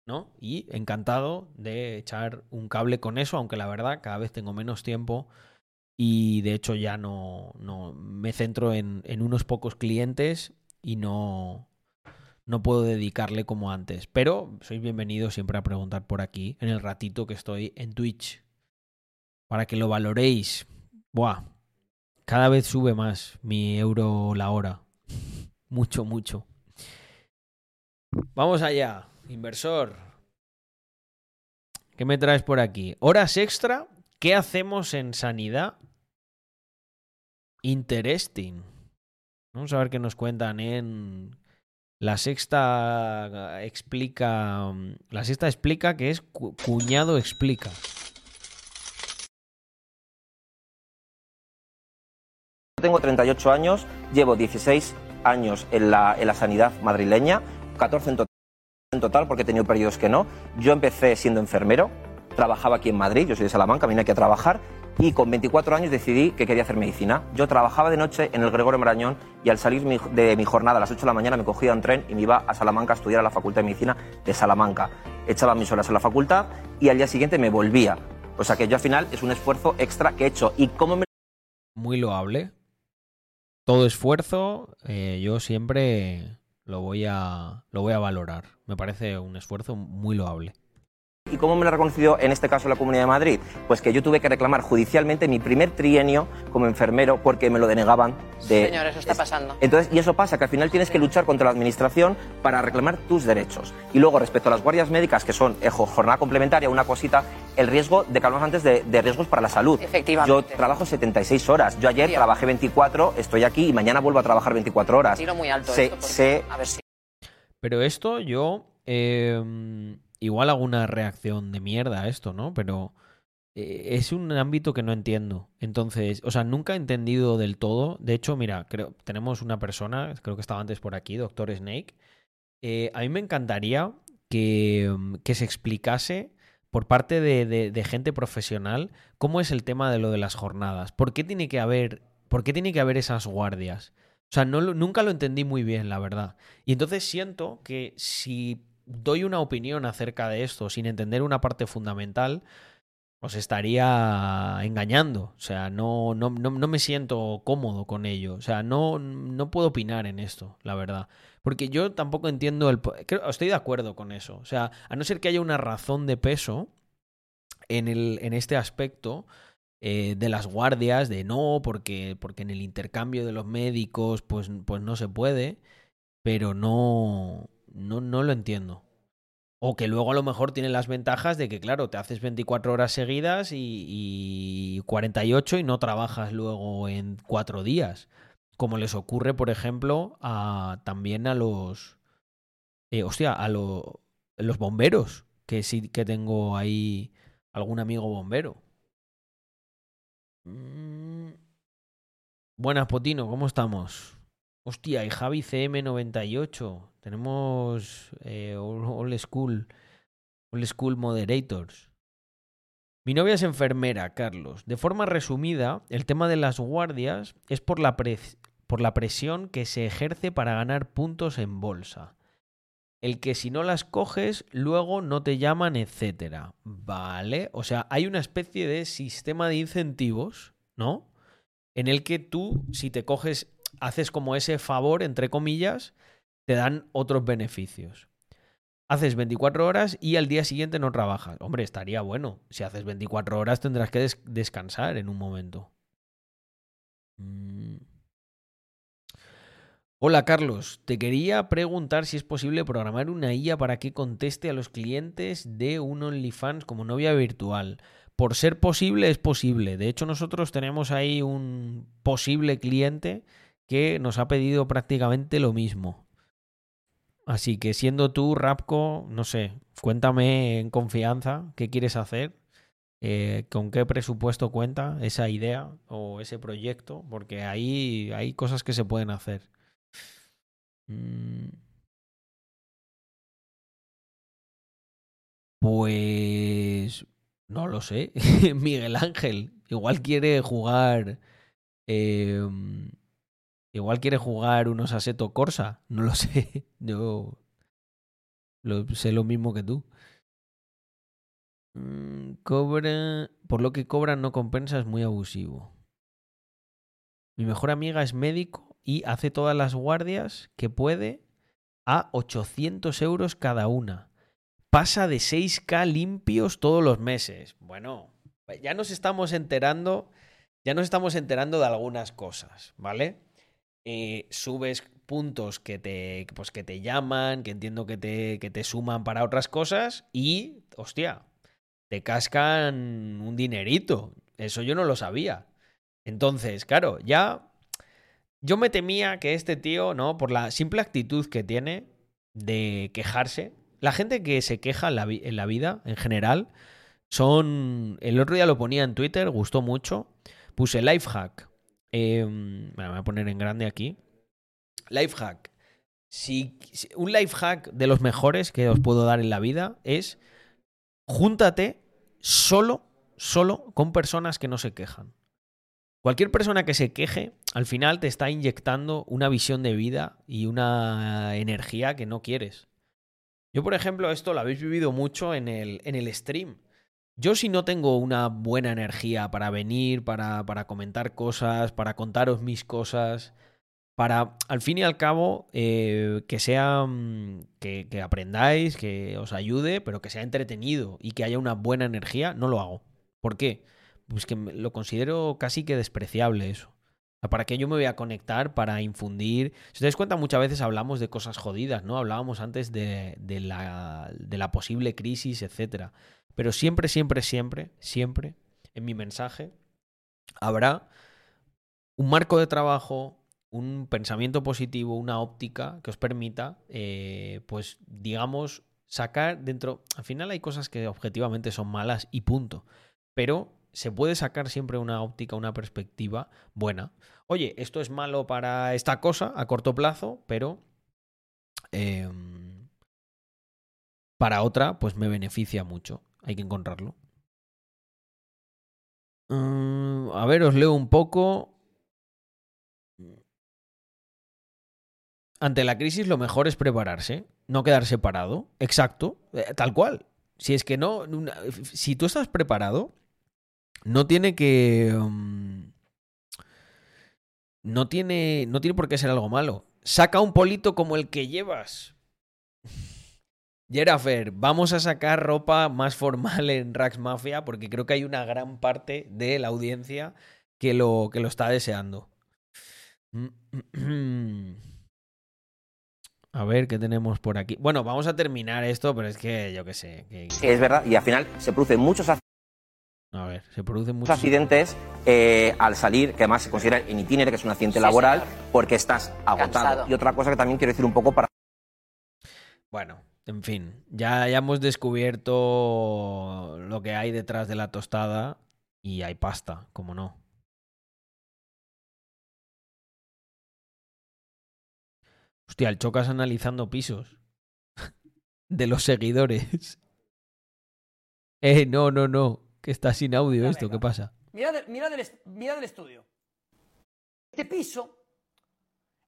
¿No? Y encantado de echar un cable con eso, aunque la verdad cada vez tengo menos tiempo y de hecho ya no, no me centro en, en unos pocos clientes y no, no puedo dedicarle como antes. Pero sois bienvenidos siempre a preguntar por aquí en el ratito que estoy en Twitch. Para que lo valoréis. Buah. Cada vez sube más mi euro la hora. [LAUGHS] mucho, mucho. Vamos allá, inversor. ¿Qué me traes por aquí? Horas extra. ¿Qué hacemos en sanidad Interesting. Vamos a ver qué nos cuentan en la sexta explica. La sexta explica que es cuñado explica. Tengo 38 años, llevo 16 años en la, en la sanidad madrileña, 14 en total, en total porque he tenido periodos que no. Yo empecé siendo enfermero, trabajaba aquí en Madrid, yo soy de Salamanca, vine aquí a trabajar y con 24 años decidí que quería hacer medicina. Yo trabajaba de noche en el Gregorio Marañón y al salir de mi jornada a las 8 de la mañana me cogía un tren y me iba a Salamanca a estudiar a la Facultad de Medicina de Salamanca. Echaba mis horas en la facultad y al día siguiente me volvía. O sea que yo al final es un esfuerzo extra que he hecho. ¿Y cómo me... Muy loable. Todo esfuerzo eh, yo siempre lo voy, a, lo voy a valorar. Me parece un esfuerzo muy loable. ¿Y cómo me lo ha reconocido en este caso la Comunidad de Madrid? Pues que yo tuve que reclamar judicialmente mi primer trienio como enfermero porque me lo denegaban. De... Señor, eso está pasando. Entonces, y eso pasa, que al final tienes que luchar contra la administración para reclamar tus derechos. Y luego, respecto a las guardias médicas, que son eh, jornada complementaria, una cosita, el riesgo de que hablamos antes de, de riesgos para la salud. Efectivamente. Yo trabajo 76 horas. Yo ayer trabajé 24, estoy aquí y mañana vuelvo a trabajar 24 horas. Tiro muy alto Sé- esto porque- sé- a ver si Pero esto yo eh, igual hago una reacción de mierda a esto, ¿no? Pero eh, es un ámbito que no entiendo. Entonces, o sea, nunca he entendido del todo. De hecho, mira, creo tenemos una persona, creo que estaba antes por aquí, Doctor Snake. Eh, a mí me encantaría que, mm, que se explicase por parte de, de- gente profesional cómo es el tema de lo de las jornadas. ¿Por qué tiene que haber, por qué tiene que haber esas guardias? O sea, nunca lo entendí muy bien, la verdad. Y entonces siento que si doy una opinión acerca de esto sin entender una parte fundamental, os estaría engañando. O sea, no, no, no, no me siento cómodo con ello. O sea, no, no puedo opinar en esto, la verdad. Porque yo tampoco entiendo el... estoy de acuerdo con eso. O sea, a no ser que haya una razón de peso en, el, en este aspecto eh, de las guardias, de no, porque, porque en el intercambio de los médicos pues, pues no se puede, pero no, no, no lo entiendo. O que luego a lo mejor tienen las ventajas de que, claro, te haces 24 horas seguidas y, y 48 y no trabajas luego en cuatro días. Como les ocurre, por ejemplo, también a los. eh, hostia, a lo- los bomberos. Que sí que tengo ahí algún amigo bombero. Mm. Buenas, Potino, ¿cómo estamos? Hostia, y Javi CM98. Tenemos eh, all School. All School Moderators. Mi novia es enfermera, Carlos. De forma resumida, el tema de las guardias es por la, por la presión que se ejerce para ganar puntos en bolsa. El que si no las coges, luego no te llaman, etcétera. Vale. O sea, hay una especie de sistema de incentivos, ¿no? En el que tú, si te coges, haces como ese favor, entre comillas, te dan otros beneficios. Haces 24 horas y al día siguiente no trabajas. Hombre, estaría bueno. Si haces 24 horas tendrás que des- descansar en un momento. Mm. Hola Carlos, te quería preguntar si es posible programar una IA para que conteste a los clientes de un OnlyFans como novia virtual. Por ser posible, es posible. De hecho, nosotros tenemos ahí un posible cliente que nos ha pedido prácticamente lo mismo. Así que siendo tú, Rapco, no sé, cuéntame en confianza qué quieres hacer, eh, con qué presupuesto cuenta esa idea o ese proyecto, porque ahí hay cosas que se pueden hacer. Mm. Pues no lo sé. [LAUGHS] Miguel Ángel, igual quiere jugar. eh, igual quiere jugar unos Aseto Corsa. No lo [LAUGHS] sé. Yo lo, sé lo mismo que tú. Mm, Cobra. Por lo que cobran no compensa, es muy abusivo. Mi mejor amiga es médico y hace todas las guardias que puede a 800 euros cada una. Pasa de 6K limpios todos los meses. Bueno, ya nos estamos enterando, ya nos estamos enterando de algunas cosas, ¿vale? Eh, subes puntos que te, pues que te llaman, que entiendo que te, que te suman para otras cosas y, hostia, te cascan un dinerito. Eso yo no lo sabía. Entonces, claro, ya yo me temía que este tío, ¿no? Por la simple actitud que tiene de quejarse. La gente que se queja en la, en la vida, en general, son... El otro día lo ponía en Twitter, gustó mucho. Puse lifehack. Bueno, me voy a poner en grande aquí. Lifehack. Si, si- un lifehack de los mejores que os puedo dar en la vida es júntate solo, solo con personas que no se quejan. Cualquier persona que se queje, al final te está inyectando una visión de vida y una energía que no quieres. Yo, por ejemplo, esto lo habéis vivido mucho en el, en el stream. Yo si no tengo una buena energía para venir, para, para comentar cosas, para contaros mis cosas, para, al fin y al cabo, eh, que sea, mm, que, que aprendáis, que os ayude, pero que sea entretenido y que haya una buena energía, no lo hago. ¿Por qué? Pues que lo considero casi que despreciable eso. ¿Para qué yo me voy a conectar para infundir? Si te das cuenta, muchas veces hablamos de cosas jodidas, ¿no? Hablábamos antes de, la, posible crisis, etcétera. Pero siempre, siempre, siempre, siempre, en mi mensaje, habrá un marco de trabajo, un pensamiento positivo, una óptica que os permita, eh, pues, digamos, sacar dentro. Al final hay cosas que objetivamente son malas y punto. Pero se puede sacar siempre una óptica, una perspectiva buena. Oye, esto es malo para esta cosa a corto plazo, pero em, para otra, pues me beneficia mucho. Hay que encontrarlo. Mm, a ver, os leo un poco. Ante la crisis lo mejor es prepararse, no quedarse parado. Exacto, eh, tal cual. Si es que no, si tú estás preparado, no tiene que... um, no tiene, no tiene por qué ser algo malo. Saca un polito como el que llevas. Jerafer, vamos a sacar ropa más formal en Rax Mafia porque creo que hay una gran parte de la audiencia que lo, que lo está deseando. [CLEARS THROAT] A ver qué tenemos por aquí. Bueno, vamos a terminar esto, pero es que yo qué sé. es verdad, y al final se producen muchos a ver, se producen muchos accidentes eh, al salir, que además se considera en itinere, que es un accidente Sí, laboral, señor. porque estás agotado. Cansado. Y otra cosa que también quiero decir un poco para Bueno, en fin, ya, ya hemos descubierto lo que hay detrás de la tostada y hay pasta, como no. Hostia, el Chocas analizando pisos [LAUGHS] de los seguidores. Eh, no, no, no, que está sin audio esto. ¿qué pasa? Mirad, mirad el, est- mirad el estudio. Este piso,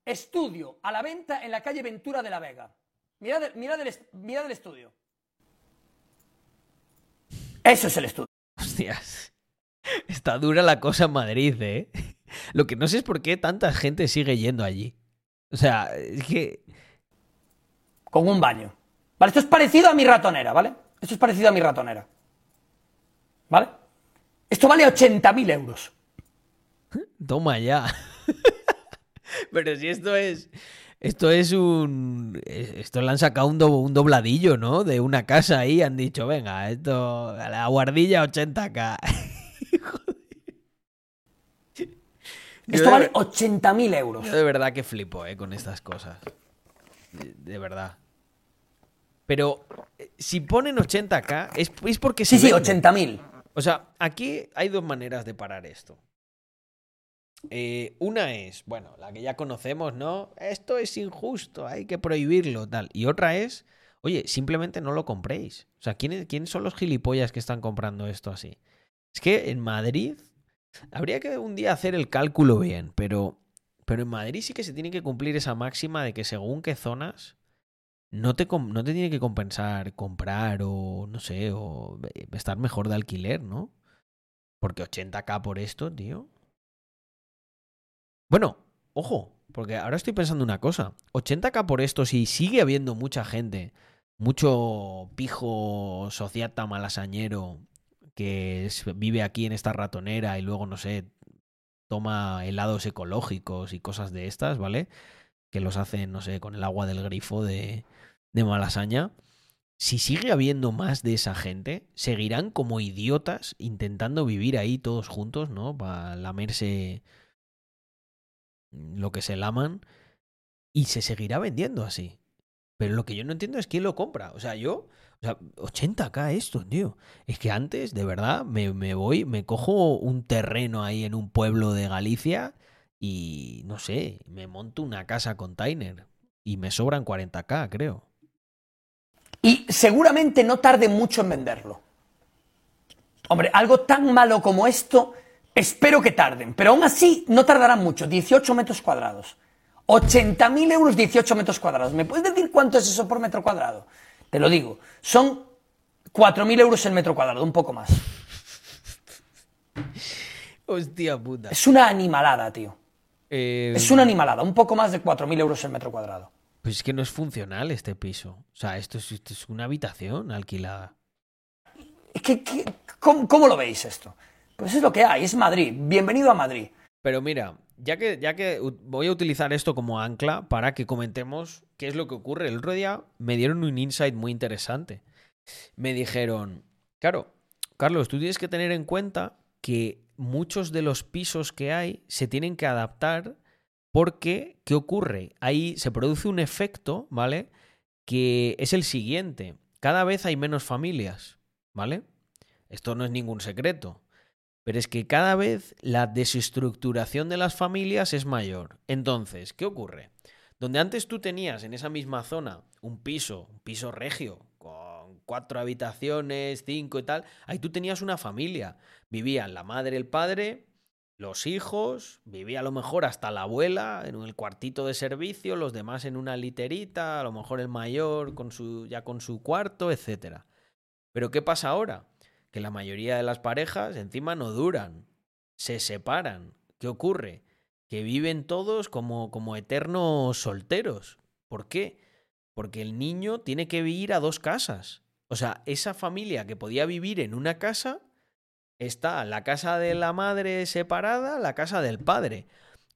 estudio a la venta en la calle Ventura de la Vega. Mirad, el, mirad el estudio. Eso es el estudio. Hostias. Está dura la cosa en Madrid, ¿eh? Lo que no sé es por qué tanta gente sigue yendo allí. O sea, es que... Con un baño. ¿Vale? Esto es parecido a mi ratonera, ¿vale? Esto es parecido a mi ratonera. ¿Vale? Esto vale 80.000 euros. Toma ya. [LAUGHS] Pero si esto es. Esto es un. Esto le han sacado un, do- un dobladillo, ¿no? De una casa ahí. Han dicho, venga, esto. A la guardilla 80k. [LAUGHS] Yo Esto vale 80.000 euros. Yo de verdad que flipo, ¿eh? Con estas cosas. De, de verdad. Pero eh, si ponen 80k, es, es porque se Sí, sí, vende. 80.000. O sea, aquí hay dos maneras de parar esto. Eh, una es, bueno, la que ya conocemos, ¿no? Esto es injusto, hay que prohibirlo, tal. Y otra es, oye, simplemente no lo compréis. O sea, ¿quiénes, ¿quiénes son los gilipollas que están comprando esto así? Es que en Madrid habría que un día hacer el cálculo bien, pero, pero en Madrid sí que se tiene que cumplir esa máxima de que según qué zonas no te, no te tiene que compensar comprar o no sé, o eh, estar mejor de alquiler, ¿no? Porque 80k por esto, tío. Bueno, ojo, porque ahora estoy pensando una cosa. 80k por esto, si sigue habiendo mucha gente, mucho pijo sociata malasañero que vive aquí en esta ratonera y luego, no sé, toma helados ecológicos y cosas de estas, ¿vale? Que los hacen, no sé, con el agua del grifo de, de Malasaña. Si sigue habiendo más de esa gente, seguirán como idiotas intentando vivir ahí todos juntos, ¿no? Para lamerse lo que se laman. Y se seguirá vendiendo así. Pero lo que yo no entiendo es quién lo compra. O sea, yo. O sea, 80k esto, tío. Es que antes, de verdad, me, me voy, me cojo un terreno ahí en un pueblo de Galicia y no sé, me monto una casa container y me sobran 40k, creo. Y seguramente no tarde mucho en venderlo. Hombre, algo tan malo como esto, espero que tarden, pero aún así no tardarán mucho, 18 metros cuadrados. 80.000 euros 18 metros cuadrados. ¿Me puedes decir cuánto es eso por metro cuadrado? Te lo digo, son 4.000 euros el metro cuadrado, un poco más. Hostia puta. Es una animalada, tío. Eh, Es una animalada, un poco más de 4.000 euros el metro cuadrado. Pues es que no es funcional este piso. O sea, esto es, esto es una habitación alquilada. Es que, que- ¿cómo, cómo lo veis esto? Pues es lo que hay, es Madrid. Bienvenido a Madrid. Pero mira, ya que, ya que voy a utilizar esto como ancla para que comentemos qué es lo que ocurre. El otro día me dieron un insight muy interesante. Me dijeron, claro, Carlos, tú tienes que tener en cuenta que muchos de los pisos que hay se tienen que adaptar porque, ¿qué ocurre? Ahí se produce un efecto, ¿vale? Que es el siguiente. Cada vez hay menos familias, ¿vale? Esto no es ningún secreto. Pero es que cada vez la desestructuración de las familias es mayor. Entonces, ¿qué ocurre? Donde antes tú tenías en esa misma zona un piso, un piso regio, con cuatro habitaciones, cinco y tal, ahí tú tenías una familia. Vivían la madre, el padre, los hijos, vivía a lo mejor hasta la abuela en el cuartito de servicio, los demás en una literita, a lo mejor el mayor con su, ya con su cuarto, etcétera. Pero ¿qué pasa ahora? Que la mayoría de las parejas encima no duran, se separan. ¿Qué ocurre? Que viven todos como, como eternos solteros. ¿Por qué? Porque el niño tiene que vivir a dos casas. O sea, esa familia que podía vivir en una casa está la casa de la madre separada, la casa del padre.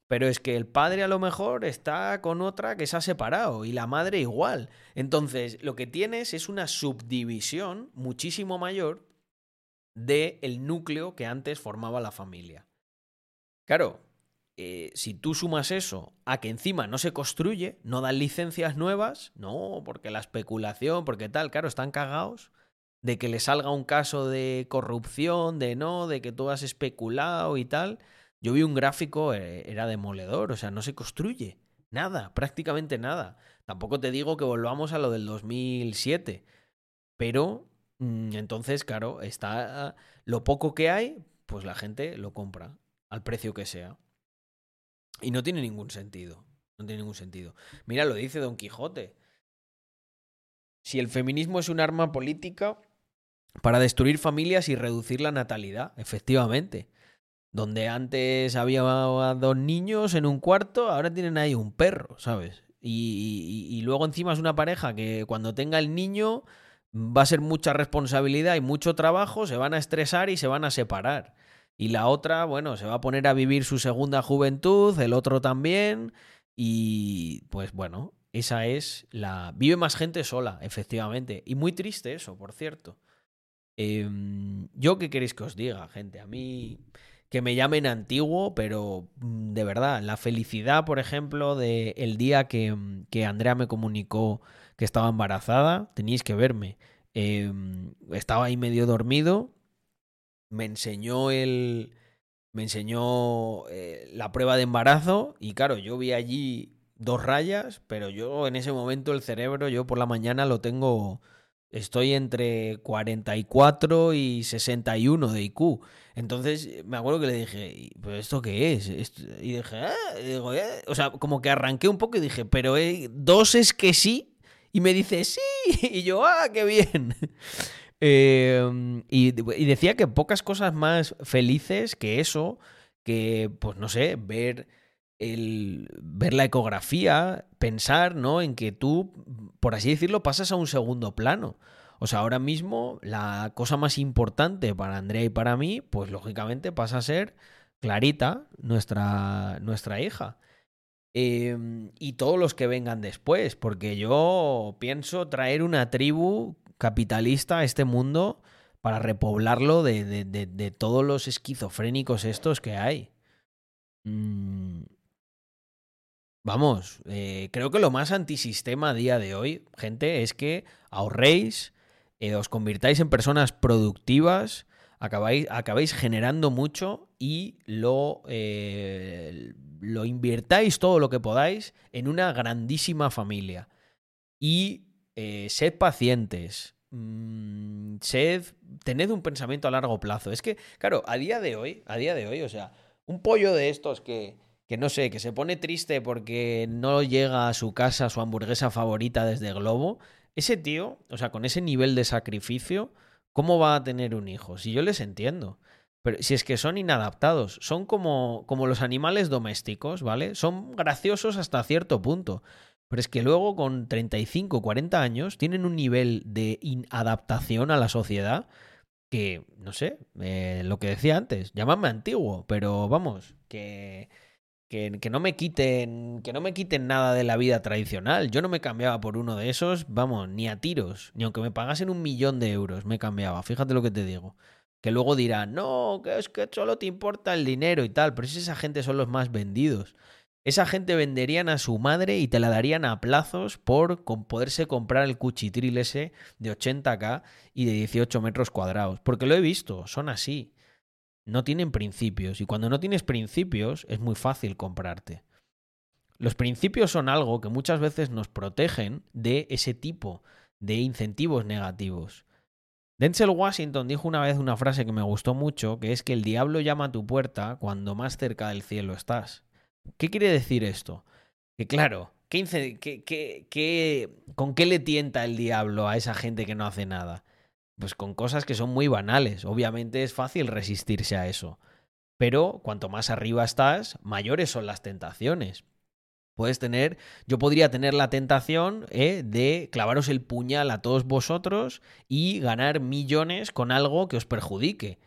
Pero es que el padre a lo mejor está con otra que se ha separado y la madre igual. Entonces, lo que tienes es una subdivisión muchísimo mayor del el núcleo que antes formaba la familia. Claro, eh, si tú sumas eso a que encima no se construye, no dan licencias nuevas, no, porque la especulación, porque tal, claro, están cagados de que le salga un caso de corrupción, de no, de que tú has especulado y tal. Yo vi un gráfico, eh, era demoledor, o sea, no se construye nada, prácticamente nada. Tampoco te digo que volvamos a lo del 2007, pero mm, entonces, claro, está lo poco que hay, pues la gente lo compra al precio que sea. Y no tiene ningún sentido. No tiene ningún sentido. Mira, lo dice Don Quijote. Si el feminismo es un arma política para destruir familias y reducir la natalidad, efectivamente. Donde antes había dos niños en un cuarto, ahora tienen ahí un perro, ¿sabes? Y, luego encima es una pareja que cuando tenga el niño va a ser mucha responsabilidad y mucho trabajo, se van a estresar y se van a separar. Y la otra, bueno, se va a poner a vivir su segunda juventud, el otro también. Y pues bueno, esa es la... Vive más gente sola, efectivamente. Y muy triste eso, por cierto. Em, yo qué queréis que os diga, gente. A mí que me llamen antiguo, pero mm, de verdad, la felicidad, por ejemplo, de el día que, mm, que Andrea me comunicó que estaba embarazada, teníais que verme. Em, estaba ahí medio dormido, me enseñó el. Me enseñó eh, la prueba de embarazo y claro, yo vi allí dos rayas, pero yo en ese momento el cerebro, yo por la mañana lo tengo, estoy entre 44 y 61 de IQ. Entonces me acuerdo que le dije, ¿pero esto qué es? Y dije, "Ah", "Eh". o sea, como que arranqué un poco y dije, pero eh, dos es que sí. Y me dice, sí. [LAUGHS] Y yo, ah, qué bien. [LAUGHS] Eh, y, y decía que pocas cosas más felices que eso, que, pues no sé, ver, el, ver la ecografía, pensar, ¿no? En que tú, por así decirlo, pasas a un segundo plano. O sea, ahora mismo la cosa más importante para Andrea y para mí, pues lógicamente pasa a ser Clarita, nuestra, nuestra hija. Eh, y todos los que vengan después, porque yo pienso traer una tribu capitalista a este mundo para repoblarlo de, de- de- de todos los esquizofrénicos estos que hay. Mm, Vamos, eh, creo que lo más antisistema a día de hoy, gente, es que ahorréis, eh, os convirtáis en personas productivas, acabáis, acabáis generando mucho y lo, eh, lo invirtáis todo lo que podáis en una grandísima familia. Y sed pacientes. mm, sed, tened un pensamiento a largo plazo. Es que, claro, a día de hoy, a día de hoy, o sea, un pollo de estos que, que no sé, que se pone triste porque no llega a su casa su hamburguesa favorita desde Globo, ese tío, o sea, con ese nivel de sacrificio, ¿cómo va a tener un hijo? Si yo les entiendo. Pero si es que son inadaptados, son como, como los animales domésticos, ¿vale? Son graciosos hasta cierto punto. Pero es que luego con 35, 40 años tienen un nivel de inadaptación a la sociedad que, no sé, eh, lo que decía antes, llamadme antiguo, pero vamos, que, que, no me quiten, que no me quiten nada de la vida tradicional. Yo no me cambiaba por uno de esos, vamos, ni a tiros, ni aunque me pagasen un millón de euros, me cambiaba. Fíjate lo que te digo. Que luego dirán, no, que es que solo te importa el dinero y tal, pero si esa gente son los más vendidos. Esa gente venderían a su madre y te la darían a plazos por poderse comprar el cuchitril ese de 80k y de 18 metros cuadrados. Porque lo he visto, son así. No tienen principios. Y cuando no tienes principios, es muy fácil comprarte. Los principios son algo que muchas veces nos protegen de ese tipo de incentivos negativos. Denzel Washington dijo una vez una frase que me gustó mucho, que es que el diablo llama a tu puerta cuando más cerca del cielo estás. ¿Qué quiere decir esto? Que claro, ¿qué, ¿con qué le tienta el diablo a esa gente que no hace nada? Pues con cosas que son muy banales. Obviamente es fácil resistirse a eso. Pero cuanto más arriba estás, mayores son las tentaciones. Puedes tener, yo podría tener la tentación eh, de clavaros el puñal a todos vosotros y ganar millones con algo que os perjudique.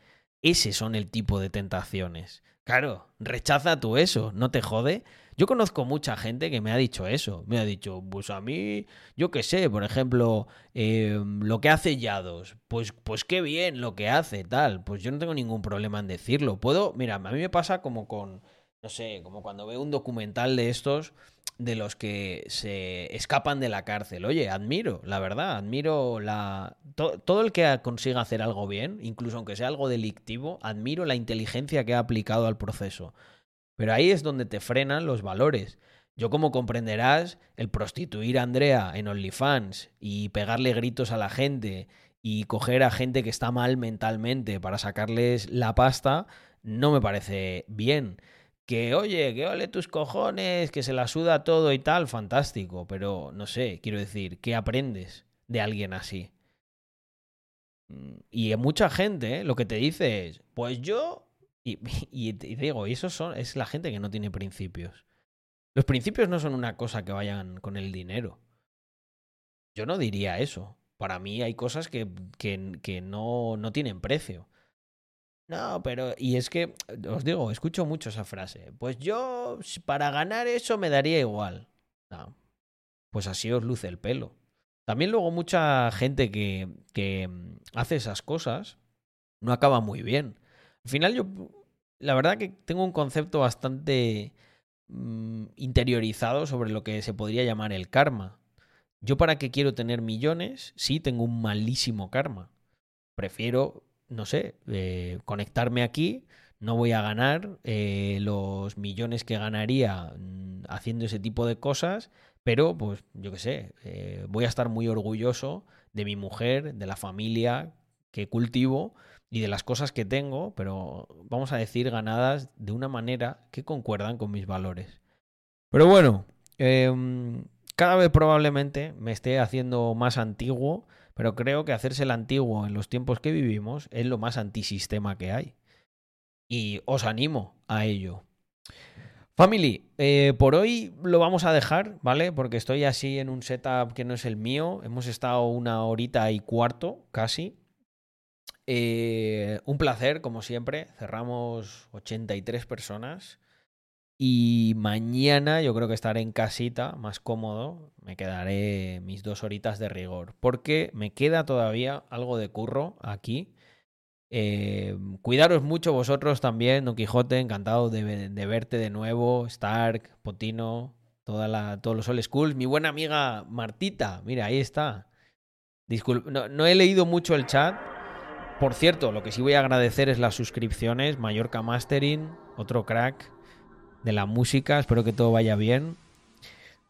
Ese son el tipo de tentaciones. Claro, rechaza tú eso, no te jode. Yo conozco mucha gente que me ha dicho eso. Me ha dicho, pues a mí, yo qué sé, por ejemplo, eh, lo que hace Yados. Pues, pues qué bien lo que hace, tal. Pues yo no tengo ningún problema en decirlo. Puedo, mira, a mí me pasa como con, no sé, como cuando veo un documental de estos de los que se escapan de la cárcel. Oye, admiro, la verdad, admiro la to todo el que consiga hacer algo bien, incluso aunque sea algo delictivo, admiro la inteligencia que ha aplicado al proceso. Pero ahí es donde te frenan los valores. Yo, como comprenderás, el prostituir a Andrea en OnlyFans y pegarle gritos a la gente y coger a gente que está mal mentalmente para sacarles la pasta, no me parece bien que oye, que ole tus cojones, que se la suda todo y tal, fantástico, pero no sé, quiero decir, ¿qué aprendes de alguien así? Mm, y mucha gente ¿eh? lo que te dice es, pues yo, y, [LAUGHS] digo, y eso son, es la gente que no tiene principios. Los principios no son una cosa que vayan con el dinero. Yo no diría eso. Para mí hay cosas que, que, que no, no tienen precio. No, pero, y es que, os digo, escucho mucho esa frase. Pues yo, para ganar eso, me daría igual. No. Pues así os luce el pelo. También luego mucha gente que, que hace esas cosas no acaba muy bien. Al final yo, la verdad que tengo un concepto bastante mmm, interiorizado sobre lo que se podría llamar el karma. Yo para qué quiero tener millones, sí tengo un malísimo karma. Prefiero no sé, eh, conectarme aquí, no voy a ganar eh, los millones que ganaría mm, haciendo ese tipo de cosas, pero pues yo qué sé, eh, voy a estar muy orgulloso de mi mujer, de la familia que cultivo y de las cosas que tengo, pero vamos a decir ganadas de una manera que concuerdan con mis valores. Pero bueno, eh, cada vez probablemente me esté haciendo más antiguo, pero creo que hacerse el antiguo en los tiempos que vivimos es lo más antisistema que hay. Y os animo a ello. Family, eh, por hoy lo vamos a dejar, ¿vale? Porque estoy así en un setup que no es el mío. Hemos estado una horita y cuarto, casi. Eh, un placer, como siempre. Cerramos 83 personas. Y mañana yo creo que estaré en casita, más cómodo. Me quedaré mis dos horitas de rigor. Porque me queda todavía algo de curro aquí. Eh, cuidaros mucho vosotros también, Don Quijote. Encantado de, verte de nuevo. Stark, Potino, toda la, todos los old schools. Mi buena amiga Martita, mira, ahí está. Disculpe, no he leído mucho el chat. Por cierto, lo que sí voy a agradecer es las suscripciones. Mallorca Mastering, otro crack de la música. Espero que todo vaya bien.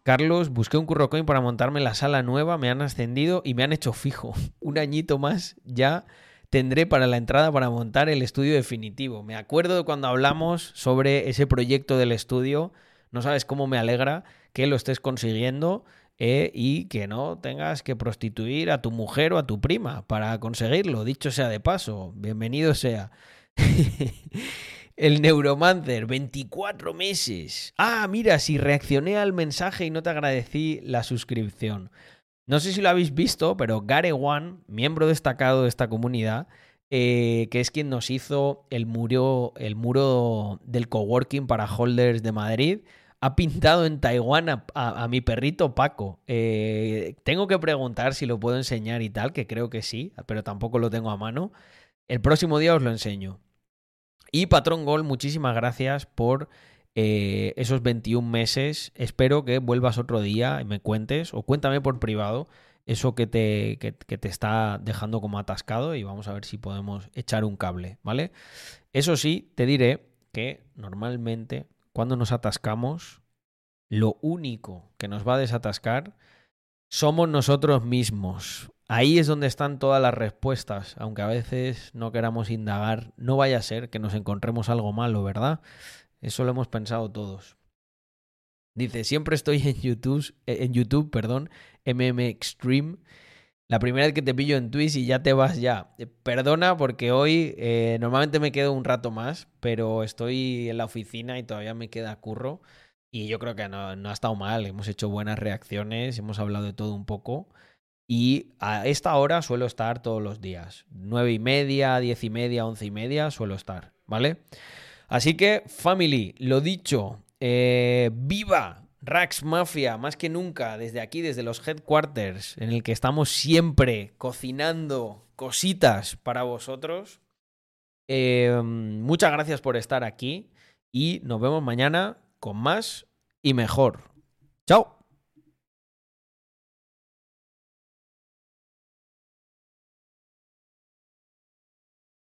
Carlos, busqué un currocoin para montarme la sala nueva, me han ascendido y me han hecho fijo. [LAUGHS] Un añito más ya tendré para la entrada para montar el estudio definitivo. Me acuerdo de cuando hablamos sobre ese proyecto del estudio. No sabes cómo me alegra que lo estés consiguiendo eh, y que no tengas que prostituir a tu mujer o a tu prima para conseguirlo. Dicho sea de paso, bienvenido sea. [LAUGHS] El Neuromancer, 24 meses. Ah, mira, si reaccioné al mensaje y no te agradecí la suscripción. No sé si lo habéis visto, pero Gare One, miembro destacado de esta comunidad, eh, que es quien nos hizo el muro, el muro del coworking para holders de Madrid, ha pintado en Taiwán a, mi perrito Paco. Eh, tengo que preguntar si lo puedo enseñar y tal, que creo que sí, pero tampoco lo tengo a mano. El próximo día os lo enseño. Y Patrón Gol, muchísimas gracias por eh, esos 21 meses. Espero que vuelvas otro día y me cuentes, o cuéntame por privado, eso que te, que, te está dejando como atascado y vamos a ver si podemos echar un cable, ¿vale? Eso sí, te diré que normalmente cuando nos atascamos, lo único que nos va a desatascar somos nosotros mismos. Ahí es donde están todas las respuestas, aunque a veces no queramos indagar, no vaya a ser que nos encontremos algo malo, ¿verdad? Eso lo hemos pensado todos. Dice, siempre estoy en YouTube, en YouTube, perdón, MM Extreme. La primera vez que te pillo en Twitch y ya te vas ya. Eh, perdona porque hoy eh, normalmente me quedo un rato más, pero estoy en la oficina y todavía me queda curro. Y yo creo que no, ha estado mal. Hemos hecho buenas reacciones, hemos hablado de todo un poco. Y a esta hora suelo estar todos los días. Nueve y media, diez y media, once y media suelo estar, ¿vale? Así que, family, lo dicho, eh, viva Rax Mafia, más que nunca, desde aquí, desde los headquarters, en el que estamos siempre cocinando cositas para vosotros. Eh, muchas gracias por estar aquí y nos vemos mañana con más y mejor. Chao.